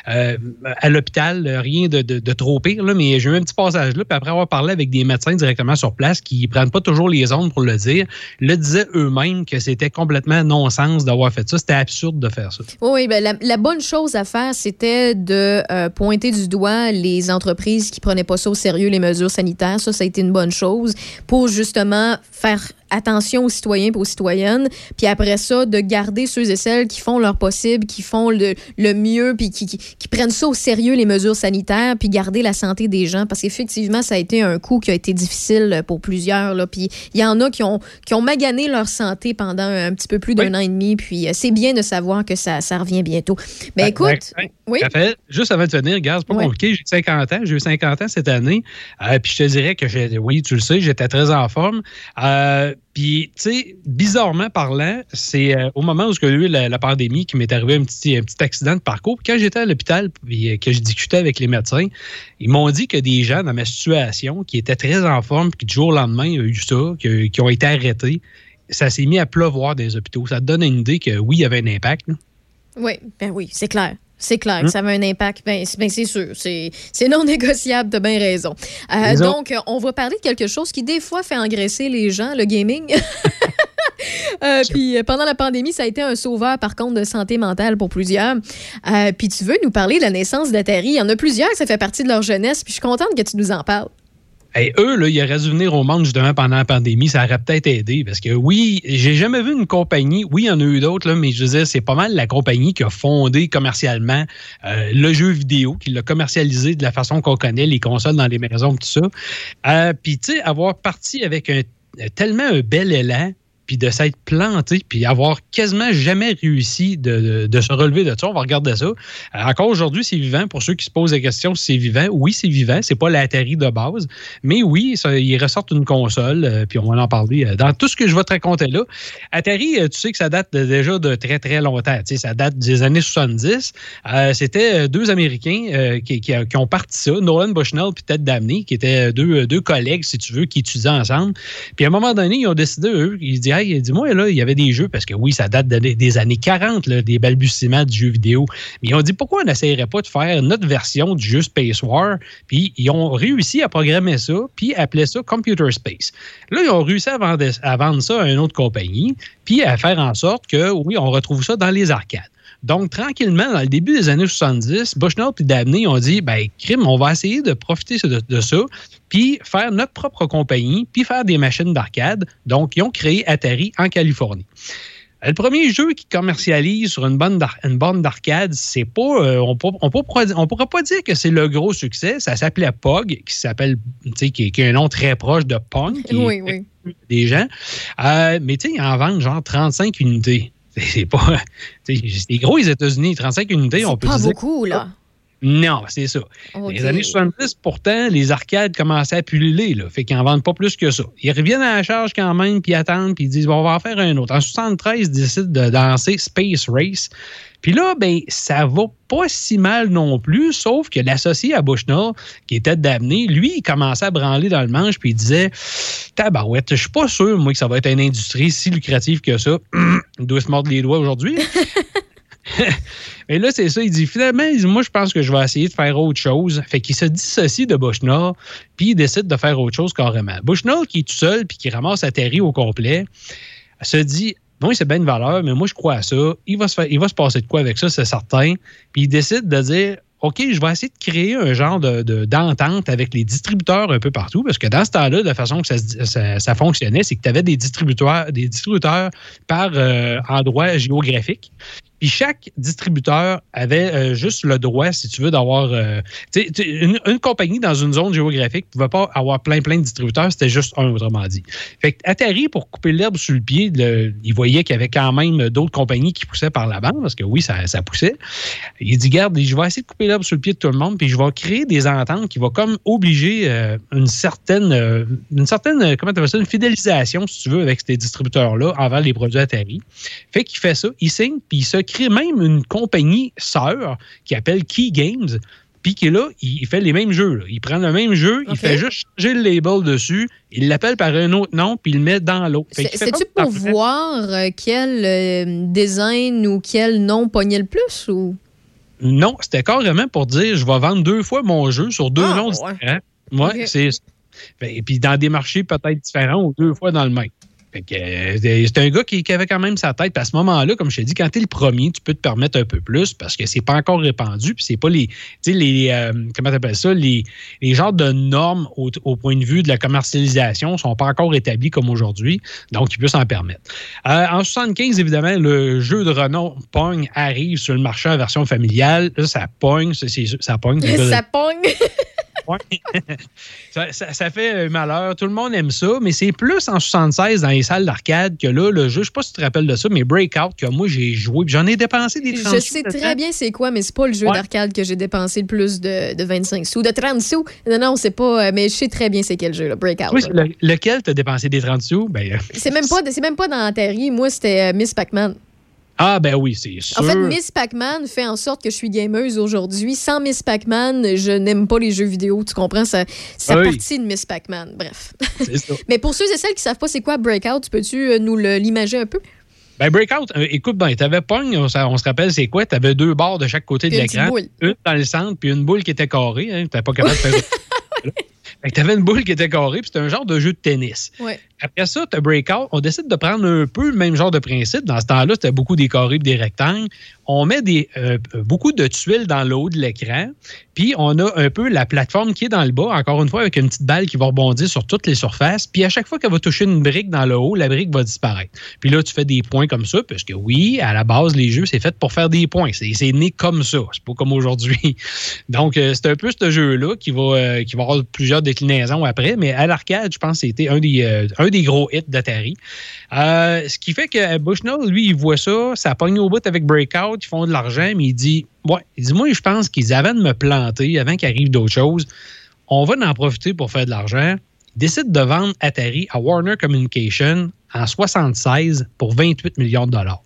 euh, à l'hôpital, rien de, de- trop pire, là, mais j'ai eu un petit passage là. Puis après avoir parlé avec des médecins directement sur place qui prennent pas toujours les ondes pour le dire, le disaient eux-mêmes que c'était complètement non-sens d'avoir fait ça. C'était absurde de faire ça. Oui, ben, la, bonne chose à faire, c'était de euh, pointer du doigt les entreprises qui prenaient pas ça au sérieux, les mesures sanitaires. Ça, ça a été une bonne chose pour justement faire attention aux citoyens et aux citoyennes. Puis après ça, de garder ceux et celles qui font leur possible, qui font le, le mieux, puis qui, qui, qui prennent ça au sérieux, les mesures sanitaires, puis garder la santé des gens. Parce qu'effectivement, ça a été un coup qui a été difficile pour plusieurs. Là. Puis il y en a qui ont, qui ont magané leur santé pendant un petit peu plus d'un an et demi. Puis euh, c'est bien de savoir que ça, ça revient bientôt. Mais Ben, écoute, ben, oui? Raphaël, juste avant de venir, regarde, c'est pas compliqué. J'ai 50 ans. J'ai eu 50 ans cette année. Euh, puis je te dirais que, oui, tu le sais, j'étais très en forme. Euh, puis, tu sais, bizarrement parlant, c'est euh, au moment où il y a eu la, pandémie qui m'est arrivé un petit, un petit accident de parcours. Puis quand j'étais à l'hôpital puis euh, que je discutais avec les médecins, ils m'ont dit que des gens dans ma situation qui étaient très en forme, puis du jour au lendemain, il y eu ça, qui ont été arrêtés, ça s'est mis à pleuvoir des hôpitaux. Ça te donne une idée que oui, il y avait un impact. Oui, ben oui, c'est clair. C'est clair que Hum. ça avait un impact. Ben, c'est ben, c'est sûr. C'est non négociable, t'as bien raison. Euh, donc, on va parler de quelque chose qui, des fois, fait engraisser les gens, le gaming. Euh, puis euh, pendant la pandémie, ça a été un sauveur, par contre, de santé mentale pour plusieurs. Euh, puis tu veux nous parler de la naissance d'Atari. Il y en a plusieurs ça fait partie de leur jeunesse. Puis je suis contente que tu nous en parles. Hey, eux, là, ils auraient dû venir au monde justement pendant la pandémie. Ça aurait peut-être aidé. Parce que oui, j'ai jamais vu une compagnie. Oui, il y en a eu d'autres, mais je dire, c'est pas mal la compagnie qui a fondé commercialement euh, le jeu vidéo, qui l'a commercialisé de la façon qu'on connaît, les consoles dans les maisons, tout ça. Euh, Puis, tu sais, avoir parti avec un, tellement un bel élan, puis de s'être planté, puis avoir quasiment jamais réussi de, de- se relever de ça. On va regarder ça. Euh, encore aujourd'hui, c'est vivant. Pour ceux qui se posent la question si c'est vivant, oui, c'est vivant. C'est pas l'Atari de base. Mais oui, ils ressortent une console, euh, puis on va en parler euh, dans tout ce que je vais te raconter là. Atari, tu sais que ça date déjà de très, très longtemps. Ça date des années 70. Euh, C'était deux Américains qui, qui- ont parti ça, Nolan Bushnell puis Ted Damney, qui étaient deux, deux collègues, si tu veux, qui étudiaient ensemble. Puis à un moment donné, ils ont décidé, eux, ils se disent, hey, dis-moi, là, il y avait des jeux, parce que oui, ça date de- des années 40, là, des balbutiements du jeu vidéo. Mais ont dit, pourquoi on n'essayerait pas de faire notre version du jeu Space War? Puis ils ont réussi à programmer ça, puis appeler ça Computer Space. Là, ils ont réussi à vendre ça à une autre compagnie, puis à faire en sorte que, oui, on retrouve ça dans les arcades. Donc, tranquillement, dans le début des années 70, Bushnell et Dabney ont dit, ben, crime, on va essayer de profiter de, de ça, puis faire notre propre compagnie, puis faire des machines d'arcade. Donc, ils ont créé Atari en Californie. Le premier jeu qui commercialise sur une borne d'arcade, c'est pas. euh, on ne pourra pas dire que c'est le gros succès. Ça s'appelait POG, qui s'appelle, tu sais, qui, qui a un nom très proche de Pong, qui Oui, est- oui. des gens. Euh, mais tu sais, ils en vendent genre 35 unités. C'est pas. C'est gros les États-Unis, 35 unités, on peut Pas dire. beaucoup, là. Non, c'est ça. Les années 70, pourtant, les arcades commençaient à pulluler, là. Fait qu'ils en vendent pas plus que ça. Ils reviennent à la charge quand même, puis attendent, puis ils disent, bon, on va en faire un autre. En 73, ils décident de danser Space Race. Puis là, ben, ça va pas si mal non plus, sauf que l'associé à Bushnell, qui était d'amener, lui, il commençait à branler dans le manche, puis il disait, tabarouette, je suis pas sûr, moi, que ça va être une industrie si lucrative que ça. il doit se mordre les doigts aujourd'hui. Mais là, c'est ça. Il dit finalement, moi, je pense que je vais essayer de faire autre chose. Fait qu'il se dissocie de Bushnell, puis il décide de faire autre chose carrément. Bushnell, qui est tout seul, puis qui ramasse la terre au complet, se dit oui, c'est bien une valeur, mais moi, je crois à ça. Il va se, il va se passer de quoi avec ça, c'est certain. Puis il décide de dire OK, je vais essayer de créer un genre de- de- d'entente avec les distributeurs un peu partout, parce que dans ce temps-là, la façon que ça, ça- ça fonctionnait, c'est que tu avais des distributeurs, des distributeurs par euh, endroit géographique. Puis chaque distributeur avait euh, juste le droit, si tu veux, d'avoir. euh, une, compagnie dans une zone géographique ne pouvait pas avoir plein, plein de distributeurs, c'était juste un, autrement dit. Fait que Atari, pour couper l'herbe sous le pied, il voyait qu'il y avait quand même d'autres compagnies qui poussaient par l'avant, parce que oui, ça, poussait. Il dit Garde, je vais essayer de couper l'herbe sous le pied de tout le monde, puis je vais créer des ententes qui vont comme obliger euh, une certaine, une certaine, comment tu ça, une fidélisation, si tu veux, avec ces distributeurs-là envers les produits Atari. Fait qu'il fait ça, il signe, puis il crée même une compagnie sœur qui appelle Key Games. Puis qui est là, il fait les mêmes jeux. là. Il prend le même jeu, il fait juste changer le label dessus, il l'appelle par un autre nom, puis il le met dans l'autre. C'est-tu pour voir euh, quel euh, design ou quel nom pognait le plus? ou? Non, c'était carrément pour dire je vais vendre deux fois mon jeu sur deux Ah, noms ouais. différents. Ouais, c'est Fait- Et puis dans des marchés peut-être différents ou deux fois dans le même. Euh, c'est un gars qui, qui avait quand même sa tête. Puis à ce moment-là, comme je t'ai dit, quand tu es le premier, tu peux te permettre un peu plus parce que c'est pas encore répandu. Puis c'est pas les. Tu sais, les. euh, comment t'appelles ça? Les, les genres de normes au, au point de vue de la commercialisation sont pas encore établis comme aujourd'hui. Donc, il peut s'en permettre. Euh, en 75, évidemment, le jeu de renom Pong arrive sur le marché en version familiale. Là, ça pogne. ça pogne. Ça pogne. Ça, ça- ça fait malheur. Tout le monde aime ça, mais c'est plus en 76 dans les salles d'arcade que là, le jeu, je sais pas si tu te rappelles de ça, mais Breakout, que moi j'ai joué, j'en ai dépensé des 30 Je sais très bien c'est quoi, mais c'est pas le jeu Ouais. d'arcade que j'ai dépensé le plus de, de 25 sous. De 30 sous? Non, non, c'est pas. euh, Mais je sais très bien c'est quel jeu, le Breakout. Oui, là. le- lequel t'as dépensé des 30 sous? Ben, euh, C'est même, pas- c'est même pas dans Atari. Moi, c'était euh, Miss Pac-Man. Ah, ben oui, c'est sûr. En fait, Miss Pac-Man fait en sorte que je suis gameuse aujourd'hui. Sans Miss Pac-Man, je n'aime pas les jeux vidéo. Tu comprends? Ça, ça Oui. partie de Miss Pac-Man. Bref. Ça. Mais pour ceux et celles qui savent pas c'est quoi Breakout, peux-tu euh, nous l'imager un peu? Ben, Breakout, euh, écoute, ben, t'avais Pong, on, se rappelle, c'est quoi? T'avais deux barres de chaque côté de Puis l'écran. Une dans le centre, puis une boule qui était carrée. Hein, T'étais pas capable de faire. Fait que t'avais une boule qui était carrée, puis c'était un genre de jeu de tennis. Ouais. Après ça, tu as Breakout. On décide de prendre un peu le même genre de principe. Dans ce temps-là, c'était beaucoup des carrés des rectangles. On met des, euh, beaucoup de tuiles dans le haut de l'écran. Puis on a un peu la plateforme qui est dans le bas, encore une fois, avec une petite balle qui va rebondir sur toutes les surfaces. Puis à chaque fois qu'elle va toucher une brique dans le haut, la brique va disparaître. Puis là, tu fais des points comme ça, parce que oui, à la base, les jeux, c'est fait pour faire des points. C'est né comme ça. C'est pas comme aujourd'hui. Donc, euh, c'est un peu ce jeu-là qui va, euh, qui va avoir plusieurs déclinaisons après. Mais à l'arcade, je pense que c'était un des, des gros hits d'Atari. Euh, ce qui fait que Bushnell, lui, il voit ça, ça pogne au bout avec Breakout, ils font de l'argent, mais il dit Ouais, il dit Moi, je pense qu'ils avaient de me planter avant qu'il arrive d'autres choses. On va en profiter pour faire de l'argent. Il décide de vendre Atari à Warner Communication en 76 pour 28 millions de dollars.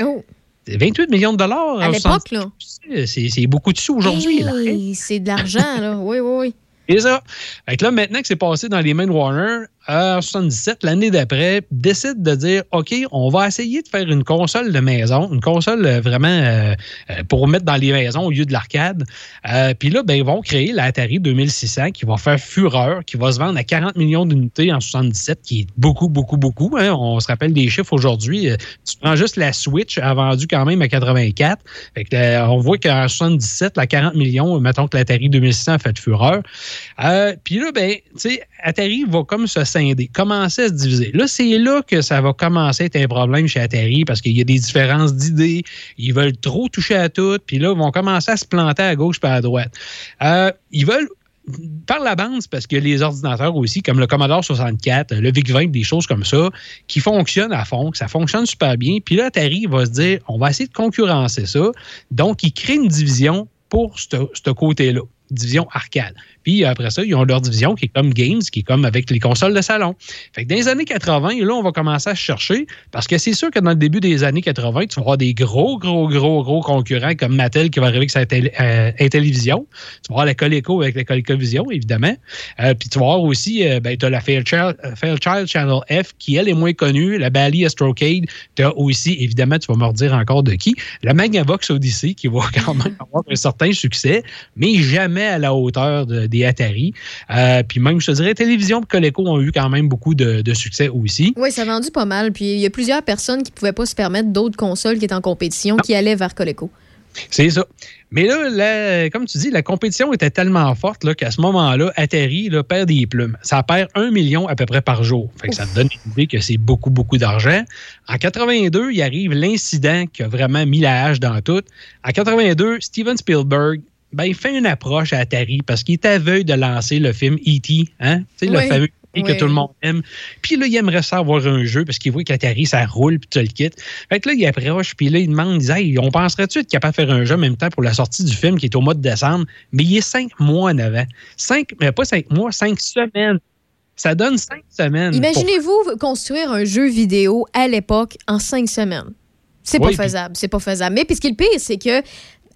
Oh. 28 millions de dollars À l'époque, 76, là. C'est beaucoup de sous aujourd'hui. Hey, c'est de l'argent, là. Oui, oui, oui. C'est ça. Fait que là, maintenant que c'est passé dans les mains de Warner, en 77, l'année d'après, décide de dire OK, on va essayer de faire une console de maison, une console euh, vraiment euh, euh, pour mettre dans les maisons au lieu de l'arcade. Puis là, ben, ils vont créer la Atari 2600 qui va faire fureur, qui va se vendre à 40 millions d'unités en 77, qui est beaucoup, beaucoup, beaucoup. hein. On se rappelle des chiffres aujourd'hui. Tu prends juste la Switch, a vendu quand même à 84. Fait on voit qu'en 77, la 40 millions, mettons que l'Atari 2600 a fait fureur. Puis là, ben, tu sais, Atari va comme se scinder, commencer à se diviser. Là, c'est là que ça va commencer à être un problème chez Atari parce qu'il y a des différences d'idées. Ils veulent trop toucher à tout, puis là, ils vont commencer à se planter à gauche puis à droite. Euh, ils veulent par la bande, parce que les ordinateurs aussi, comme le Commodore 64, le VIC-20, des choses comme ça, qui fonctionnent à fond, que ça fonctionne super bien. Puis là, Atari va se dire, on va essayer de concurrencer ça. Donc, il crée une division pour ce côté-là division arcade. Puis après ça, ils ont leur division qui est comme Games, qui est comme avec les consoles de salon. Fait que dans les années 80, là, on va commencer à chercher parce que c'est sûr que dans le début des années 80, tu vas avoir des gros, gros, gros, gros concurrents comme Mattel qui va arriver avec sa euh, Intellivision. Tu vas avoir la Coleco avec la ColecoVision, évidemment. Euh, puis tu vas avoir aussi, euh, ben, tu as la Fairchild, Fairchild, Channel F qui, elle, est moins connue. La Bally Astrocade. Tu as aussi, évidemment, tu vas me redire encore de qui. La Magnavox Odyssey qui va quand même avoir un certain succès, mais jamais à la hauteur des Atari. Euh, puis même, je te dirais, Télévision et Coleco ont eu quand même beaucoup de, succès aussi. Oui, ça a vendu pas mal. Puis il y a plusieurs personnes qui ne pouvaient pas se permettre d'autres consoles qui étaient en compétition qui allaient vers Coleco. C'est ça. Mais là, comme tu dis, la compétition était tellement forte qu'à ce moment-là, Atari là, perd des plumes. Ça perd un million à peu près par jour. Fait que ça te donne une idée que c'est beaucoup, beaucoup d'argent. En 82, il arrive l'incident qui a vraiment mis la hache dans tout. En 82, Steven Spielberg ben, il fait une approche à Atari parce qu'il est aveugle de lancer le film E.T., hein? Tu sais, le fameux E que tout le monde aime. Puis là, il aimerait ça avoir un jeu parce qu'il voit qu'Atari, ça roule, puis tu le quittes. Fait que là, il approche, puis là, il demande, il dit, hey, on penserait-tu être capable de faire un jeu en même temps pour la sortie du film qui est au mois de décembre? Mais il est cinq mois en avant. Cinq, mais pas cinq mois, cinq semaines. Ça donne cinq semaines. Imaginez-vous construire un jeu vidéo à l'époque en cinq semaines. C'est pas faisable. C'est pas faisable. Mais puis ce qui est le pire, c'est que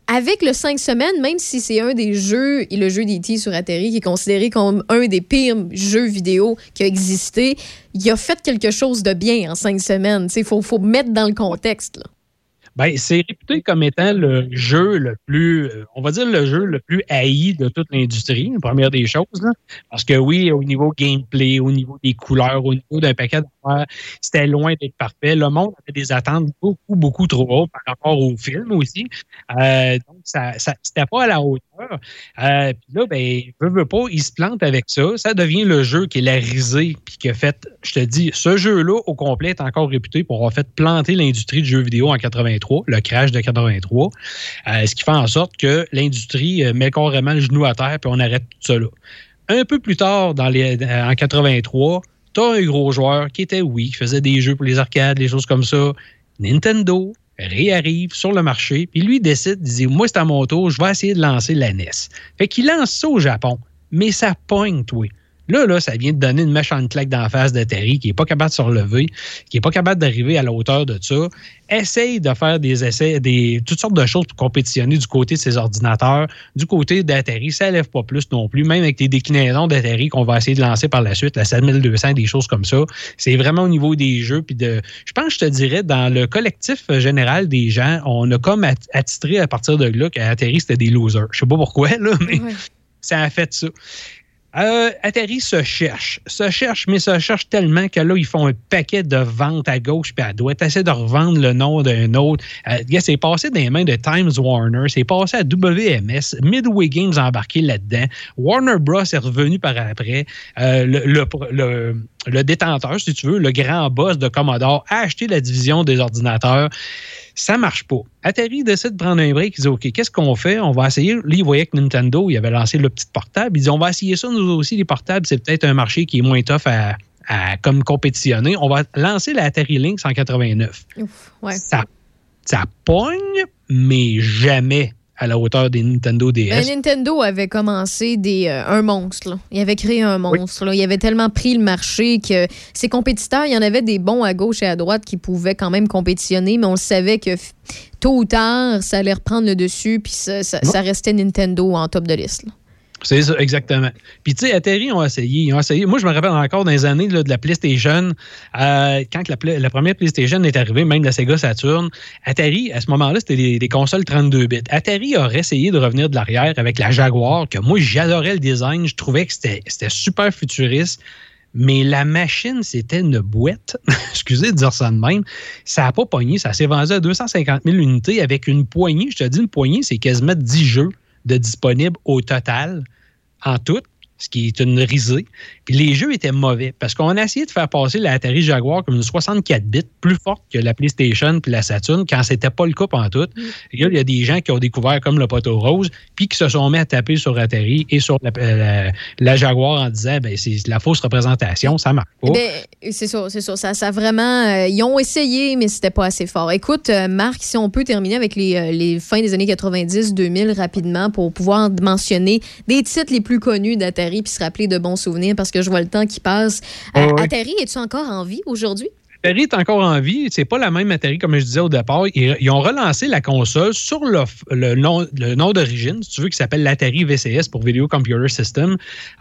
avec le 5 semaines, même si c'est un des jeux, le jeu d'E.T. sur Atari, qui est considéré comme un des pires jeux vidéo qui a existé, il a fait quelque chose de bien en cinq semaines. Il faut, faut mettre dans le contexte. Ben, c'est réputé comme étant le jeu le plus, euh, on va dire le jeu le plus haï de toute l'industrie, première des choses. Parce que oui, au niveau gameplay, au niveau des couleurs, au niveau d'un paquet c'était loin d'être parfait. Le monde avait des attentes beaucoup, beaucoup trop hautes par rapport au film aussi. Euh, donc, ça, ça c'était pas à la hauteur. Euh, puis là, ben, veut, veut pas, il se plante avec ça. Ça devient le jeu qui est la risée, puis qui a fait, je te dis, ce jeu-là, au complet, est encore réputé pour avoir fait planter l'industrie du jeu vidéo en 83, le crash de 83. Euh, ce qui fait en sorte que l'industrie met carrément le genou à terre, puis on arrête tout ça là. Un peu plus tard, dans les, en 83, tu as un gros joueur qui était, oui, qui faisait des jeux pour les arcades, des choses comme ça. Nintendo, réarrive sur le marché, puis lui décide, il dit Moi, c'est à mon tour, je vais essayer de lancer la NES. Fait qu'il lance ça au Japon, mais ça pointe, oui. Là, là, ça vient de donner une méchante claque d'en face d'Atari qui n'est pas capable de se relever, qui n'est pas capable d'arriver à la hauteur de ça. Essaye de faire des essais, des, toutes sortes de choses pour compétitionner du côté de ses ordinateurs. Du côté d'Atari, ça lève pas plus non plus, même avec les déclinaisons d'Atari qu'on va essayer de lancer par la suite, la 7200, des choses comme ça. C'est vraiment au niveau des jeux. Puis de, je pense, je te dirais, dans le collectif général des gens, on a comme attitré à partir de là qu'Atari, c'était des losers. Je sais pas pourquoi, là, mais ça a fait ça. Euh, Atari se cherche, se cherche, mais se cherche tellement que là, ils font un paquet de ventes à gauche puis à droite, essayer de revendre le nom d'un autre. Euh, c'est passé les mains de Times Warner, c'est passé à WMS, Midway Games a embarqué là-dedans, Warner Bros. est revenu par après, euh, le, le, le détenteur, si tu veux, le grand boss de Commodore, a acheté la division des ordinateurs. Ça marche pas. Atari décide de prendre un break. Il dit OK, qu'est-ce qu'on fait? On va essayer. Là, il voyait que Nintendo, il avait lancé le petit portable. Il dit On va essayer ça, nous aussi, les portables. C'est peut-être un marché qui est moins tough à, comme compétitionner. On va lancer la Atari Lynx en 89. Ça, ça pogne, mais jamais à la hauteur des Nintendo DS. Ben, Nintendo avait commencé des, euh, un monstre. Il avait créé un monstre. Il avait tellement pris le marché que ses compétiteurs, il y en avait des bons à gauche et à droite qui pouvaient quand même compétitionner, mais on savait que tôt ou tard, ça allait reprendre le dessus, puis ça, restait Nintendo en top de liste. C'est ça, exactement. Puis, tu sais, Atari ont essayé, ils ont essayé. Moi, je me rappelle encore dans les années de la PlayStation, euh, quand la, première PlayStation est arrivée, même la Sega Saturn, Atari, à ce moment-là, c'était des, consoles 32 bits. Atari aurait essayé de revenir de l'arrière avec la Jaguar, que moi, j'adorais le design. Je trouvais que c'était super futuriste. Mais la machine, c'était une boîte. Excusez de dire ça de même. Ça n'a pas pogné. Ça s'est vendu à 250 000 unités avec une poignée. Je te dis, une poignée, c'est quasiment 10 jeux de disponibles au total en tout. Ce qui est une risée. Puis les jeux étaient mauvais parce qu'on a essayé de faire passer la Atari Jaguar comme une 64 bits plus forte que la PlayStation puis la Saturn quand c'était pas le cas en tout. Et là, il y a des gens qui ont découvert comme le poteau rose puis qui se sont mis à taper sur Atari et sur la, la- la Jaguar en disant ben c'est la fausse représentation, ça marche pas. Ben, c'est ça, c'est ça. Ça, ça vraiment. euh, ils ont essayé, mais c'était pas assez fort. Écoute, euh, Marc, si on peut terminer avec les, euh, les fins des années 90-2000 rapidement pour pouvoir mentionner des titres les plus connus d'Atari puis se rappeler de bons souvenirs parce que je vois le temps qui passe. Euh, ouais. Atari, es-tu encore en vie aujourd'hui? Atari est encore en vie. C'est pas la même Atari, comme je disais au départ. Ils, ils ont relancé la console sur le, le nom, le nom d'origine, si tu veux, qui s'appelle l'Atari VCS pour Video Computer System,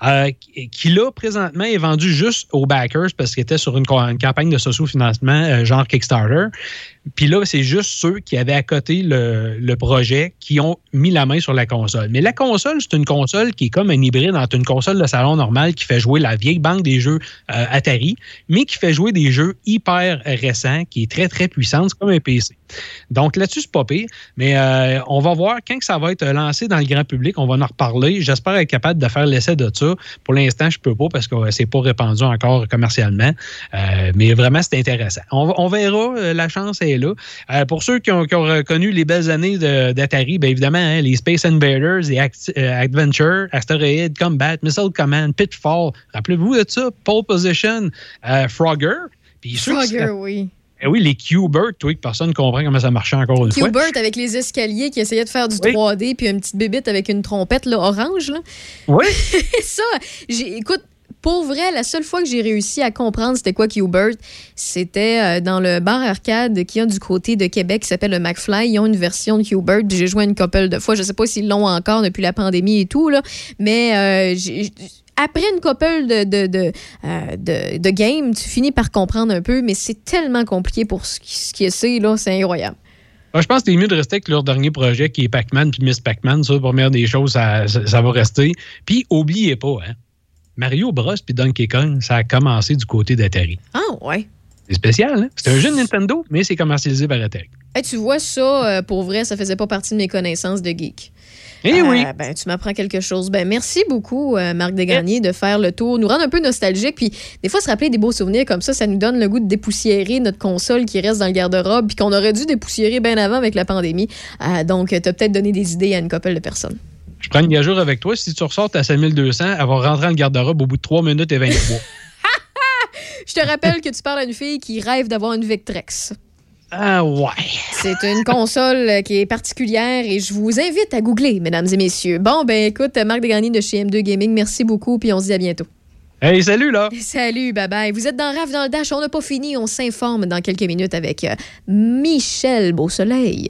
euh, qui, là, présentement, est vendu juste aux backers parce qu'il était sur une campagne de socio-financement euh, genre Kickstarter. Puis là, c'est juste ceux qui avaient à côté le, le projet qui ont mis la main sur la console. Mais la console, c'est une console qui est comme un hybride entre une console de salon normale qui fait jouer la vieille banque des jeux euh, Atari, mais qui fait jouer des jeux hyper récents, qui est très, très puissante. C'est comme un PC. Donc là-dessus, c'est pas pire. Mais euh, on va voir quand que ça va être lancé dans le grand public. On va en reparler. J'espère être capable de faire l'essai de ça. Pour l'instant, je peux pas parce que c'est pas répandu encore commercialement. Euh, mais vraiment, c'est intéressant. On, on verra. la chance est là. Euh, pour ceux qui ont, qui ont reconnu les belles années d'Atari, bien évidemment, hein, les Space Invaders, les Act- euh, Adventure, Asteroid, Combat, Missile Command, Pitfall. Rappelez-vous de ça? Pole Position, euh, Frogger. Puis Frogger, oui. eh oui, les Q-Bird, que personne ne comprend comment ça marchait encore une fois. Q-Bert avec les escaliers qui essayait de faire du 3D, puis une petite bébite avec une trompette là, orange. Là. Oui. ça, écoute, pour vrai, la seule fois que j'ai réussi à comprendre c'était quoi Q-Bert, c'était euh, dans le bar arcade qu'il y a du côté de Québec qui s'appelle le McFly. Ils ont une version de Q-Bert. J'ai joué une couple de fois. Je sais pas s'ils l'ont encore depuis la pandémie et tout, là, mais euh, après une couple de, de, de, euh, de, de games, tu finis par comprendre un peu, mais c'est tellement compliqué pour ce qui, qui est c'est, là, c'est incroyable. Moi, je pense que c'est mieux de rester avec leur dernier projet qui est Pac-Man puis Miss Pac-Man. Ça, pour première des choses, ça, ça- ça va rester. Puis, oubliez pas, hein, Mario Bros puis Donkey Kong, ça a commencé du côté d'Atari. Ah, ouais. C'est spécial, hein? C'est un jeu de Nintendo, mais c'est commercialisé par Atari. Hey, tu vois, ça, euh, pour vrai, ça faisait pas partie de mes connaissances de geek. Eh oui. Ben, tu m'apprends quelque chose. Ben, merci beaucoup, euh, Marc Desgagnés, de faire le tour, nous rendre un peu nostalgique. Puis, des fois, se rappeler des beaux souvenirs comme ça, ça nous donne le goût de dépoussiérer notre console qui reste dans le garde-robe, puis qu'on aurait dû dépoussiérer bien avant avec la pandémie. Euh, donc, tu as peut-être donné des idées à une couple de personnes. Je prends une gageure avec toi. Si tu ressors à 5200, elle va rentrer dans le garde-robe au bout de 3 minutes et 23. Je te rappelle que tu parles à une fille qui rêve d'avoir une Victrex. Ah ouais. C'est une console qui est particulière et je vous invite à googler, mesdames et messieurs. Bon, ben écoute, Marc Desgagnés de chez M2 Gaming, merci beaucoup, puis on se dit à bientôt. Hey, salut là! Salut, bye bye. Vous êtes dans Rave dans le Dash, on n'a pas fini, on s'informe dans quelques minutes avec euh, Michel Beausoleil.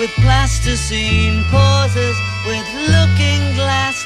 With plasticine pauses with looking glass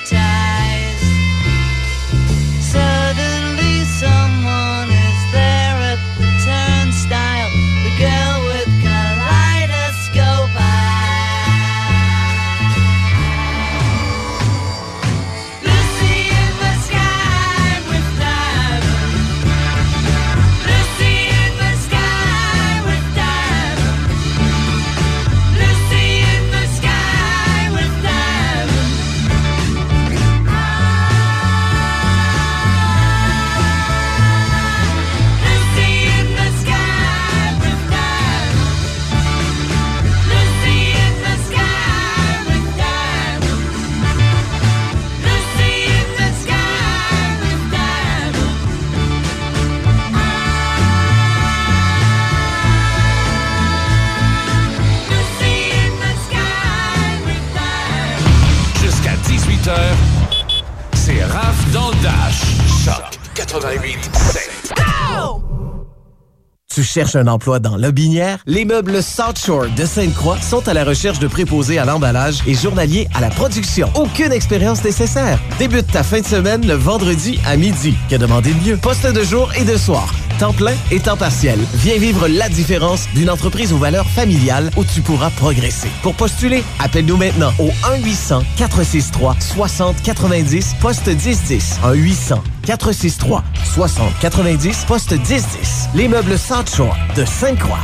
Tu cherches un emploi dans Lobinière? Les meubles South Shore de Sainte-Croix sont à la recherche de préposés à l'emballage et journaliers à la production. Aucune expérience nécessaire. Débute ta fin de semaine le vendredi à midi. Que demander de mieux? Poste de jour et de soir. Temps plein et temps partiel. Viens vivre la différence d'une entreprise aux valeurs familiales où tu pourras progresser. Pour postuler, appelle-nous maintenant au 1-800-463-6090, poste 1010. 1-800-463-6090, poste 1010. Les meubles South Shore de Sainte-Croix.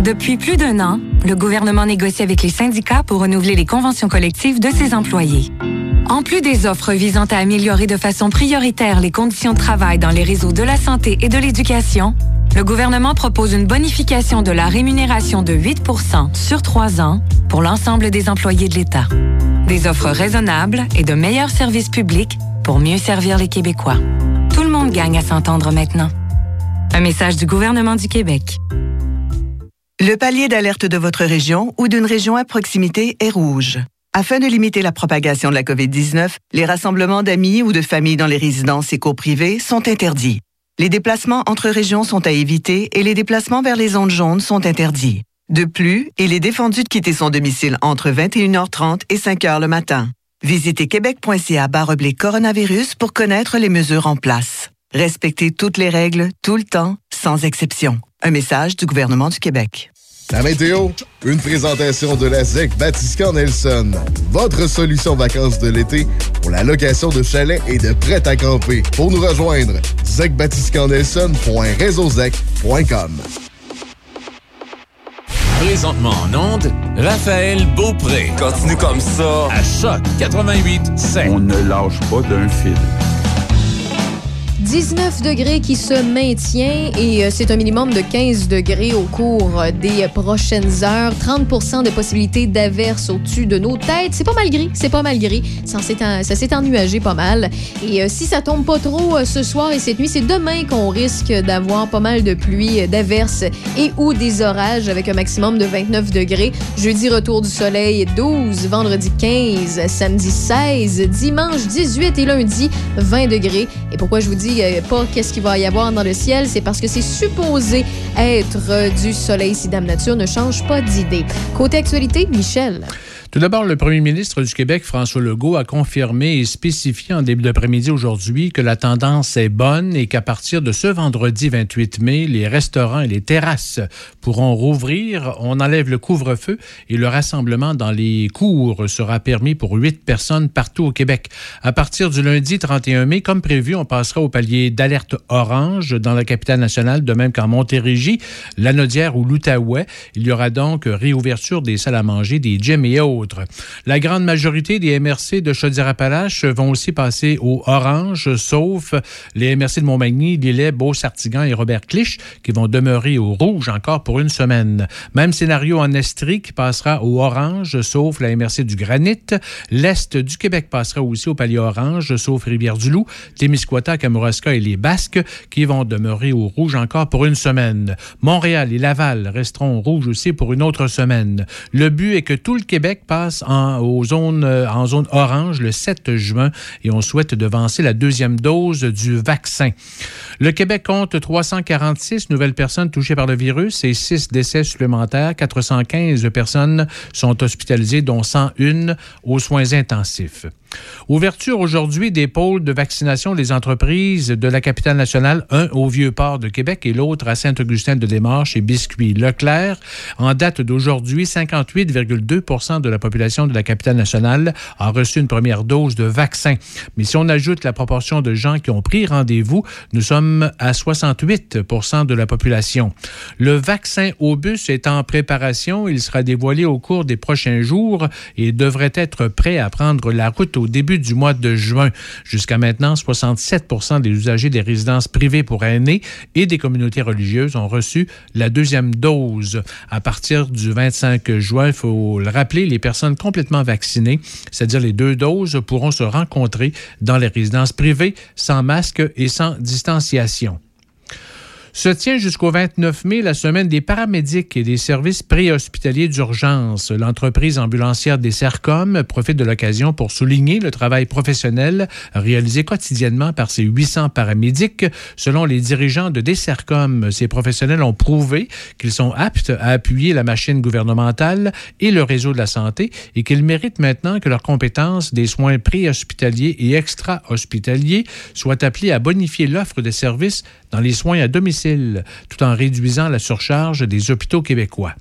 Depuis plus d'un an, le gouvernement négocie avec les syndicats pour renouveler les conventions collectives de ses employés. En plus des offres visant à améliorer de façon prioritaire les conditions de travail dans les réseaux de la santé et de l'éducation, le gouvernement propose une bonification de la rémunération de 8% sur trois ans pour l'ensemble des employés de l'État. Des offres raisonnables et de meilleurs services publics pour mieux servir les Québécois. Tout le monde gagne à s'entendre maintenant. Un message du gouvernement du Québec. Le palier d'alerte de votre région ou d'une région à proximité est rouge. Afin de limiter la propagation de la COVID-19, les rassemblements d'amis ou de familles dans les résidences et cours privées sont interdits. Les déplacements entre régions sont à éviter et les déplacements vers les zones jaunes sont interdits. De plus, il est défendu de quitter son domicile entre 21h30 et 5h le matin. Visitez québec.ca coronavirus pour connaître les mesures en place. Respectez toutes les règles, tout le temps, sans exception. Un message du gouvernement du Québec. La météo, une présentation de la ZEC Batiscan Nelson. Votre solution vacances de l'été pour la location de chalets et de prêt à camper. Pour nous rejoindre, zecbatiscannelson.réseauzec.com. Présentement en onde, Raphaël Beaupré. Continue comme ça. À Choc 88 On ne lâche pas d'un fil. 19 degrés qui se maintient et euh, c'est un minimum de 15 degrés au cours euh, des prochaines heures. 30 de possibilités d'averse au-dessus de nos têtes. C'est pas mal gris, c'est pas mal gris. Ça s'est ennuagé pas mal. Et euh, si ça tombe pas trop ce soir et cette nuit, c'est demain qu'on risque d'avoir pas mal de pluie, d'averses et ou des orages avec un maximum de 29 degrés. Jeudi, retour du soleil 12, vendredi 15, samedi 16, dimanche 18 et lundi 20 degrés. Et pourquoi je vous dis euh, pas qu'est-ce qu'il va y avoir dans le ciel, c'est parce que c'est supposé être du soleil si Dame Nature ne change pas d'idée. Côté actualité, Michel. Tout d'abord, le premier ministre du Québec, François Legault, a confirmé et spécifié en début d'après-midi aujourd'hui que la tendance est bonne et qu'à partir de ce vendredi 28 mai, les restaurants et les terrasses pourront rouvrir. On enlève le couvre-feu et le rassemblement dans les cours sera permis pour huit personnes partout au Québec. À partir du lundi 31 mai, comme prévu, on passera au palier d'alerte orange dans la capitale nationale, de même qu'en Montérégie, Lanaudière ou l'Outaouais. Il y aura donc réouverture des salles à manger, des gyms et autres. La grande majorité des MRC de Chaudière-Appalaches vont aussi passer au orange, sauf les MRC de Montmagny, Lillet, Beau-Sartigan et Robert Clich qui vont demeurer au rouge encore pour une semaine. Même scénario en Estrie qui passera au orange, sauf la MRC du Granit. L'Est du Québec passera aussi au palier orange, sauf Rivière-du-Loup, Témiscouata, Kamouraska et les Basques qui vont demeurer au rouge encore pour une semaine. Montréal et Laval resteront au rouge aussi pour une autre semaine. Le but est que tout le Québec passe en, aux euh, en zone orange le 7 juin et on souhaite devancer la deuxième dose du vaccin. Le Québec compte 346 nouvelles personnes touchées par le virus et 6 décès supplémentaires. 415 personnes sont hospitalisées, dont 101 aux soins intensifs. Ouverture aujourd'hui des pôles de vaccination des entreprises de la capitale nationale, un au Vieux-Port de Québec et l'autre à Saint-Augustin-de-Desmarches et Biscuit Leclerc. En date d'aujourd'hui, 58,2% de la population de la capitale nationale a reçu une première dose de vaccin. Mais si on ajoute la proportion de gens qui ont pris rendez-vous, nous sommes à 68% de la population. Le vaccin au bus est en préparation. Il sera dévoilé au cours des prochains jours et devrait être prêt à prendre la route au début du mois de juin. Jusqu'à maintenant, 67 des usagers des résidences privées pour aînés et des communautés religieuses ont reçu la deuxième dose. À partir du 25 juin, il faut le rappeler, les personnes complètement vaccinées, c'est-à-dire les deux doses, pourront se rencontrer dans les résidences privées sans masque et sans distanciation. Se tient jusqu'au 29 mai la semaine des paramédics et des services préhospitaliers d'urgence. L'entreprise ambulancière des CERCOM profite de l'occasion pour souligner le travail professionnel réalisé quotidiennement par ces 800 paramédics. Selon les dirigeants de DECERCOM, ces professionnels ont prouvé qu'ils sont aptes à appuyer la machine gouvernementale et le réseau de la santé et qu'ils méritent maintenant que leurs compétences des soins préhospitaliers et extra-hospitaliers soient appelées à bonifier l'offre de services dans les soins à domicile, tout en réduisant la surcharge des hôpitaux québécois.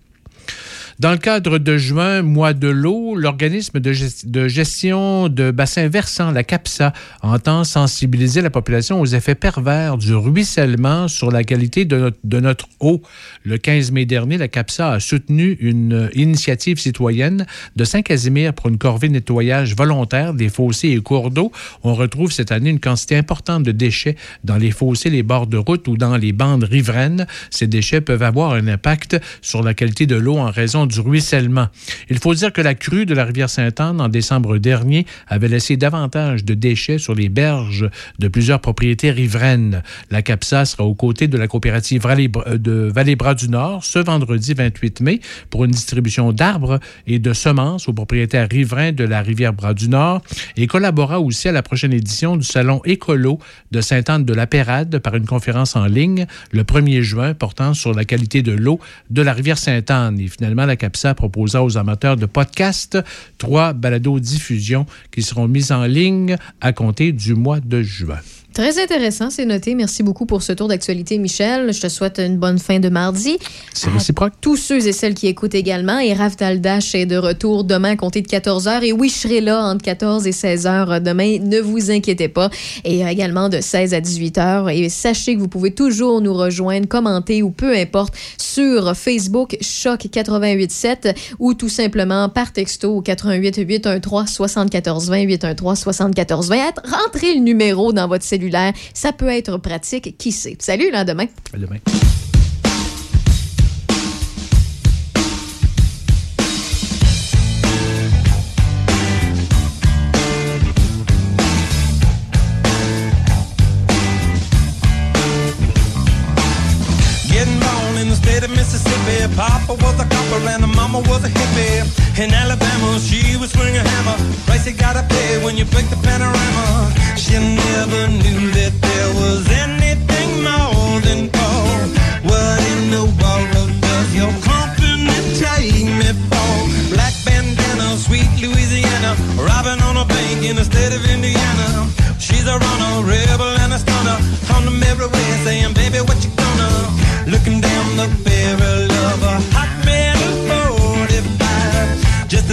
Dans le cadre de juin, mois de l'eau, l'organisme de, gestion de bassins versants, la CAPSA, entend sensibiliser la population aux effets pervers du ruissellement sur la qualité de notre, eau. Le 15 mai dernier, la CAPSA a soutenu une initiative citoyenne de Saint-Casimir pour une corvée nettoyage volontaire des fossés et cours d'eau. On retrouve cette année une quantité importante de déchets dans les fossés, les bords de route ou dans les bandes riveraines. Ces déchets peuvent avoir un impact sur la qualité de l'eau en raison du ruissellement. Il faut dire que la crue de la rivière Sainte-Anne en décembre dernier avait laissé davantage de déchets sur les berges de plusieurs propriétés riveraines. La CAPSA sera aux côtés de la coopérative euh, de Vallée-Bras du Nord ce vendredi 28 mai pour une distribution d'arbres et de semences aux propriétaires riverains de la rivière Bras du Nord et collabora aussi à la prochaine édition du Salon écolo de Sainte-Anne-de-la-Pérade par une conférence en ligne le 1er juin portant sur la qualité de l'eau de la rivière Sainte-Anne. Et finalement, la CAPSA proposa aux amateurs de podcasts trois balados diffusions qui seront mises en ligne à compter du mois de juin. Très intéressant, c'est noté. Merci beaucoup pour ce tour d'actualité, Michel. Je te souhaite une bonne fin de mardi. C'est réciproque. tous ceux et celles qui écoutent également. Et Raph Daldash est de retour demain, compté de 14h. Et oui, je serai là entre 14 et 16h demain. Ne vous inquiétez pas. Et également de 16 à 18h. Et sachez que vous pouvez toujours nous rejoindre, commenter ou peu importe sur Facebook Choc 887 ou tout simplement par texto au 88 813 74 20 813 74 20. Rentrez le numéro dans votre cellulaire ça peut être pratique, qui sait. Salut, là, demain. À demain. Papa was a copper and the mama was a hippie. In Alabama, she was swinging a hammer. Price you gotta pay when you break the panorama. She never knew that there was anything more than gold. What in the world does your company take me for? Black bandana, sweet Louisiana, robbing on a bank in the state of Indiana. She's a runner, rebel and a stunner. On the mirror way saying, baby, what you gonna? Looking down the barrel of a hot metal 45. Just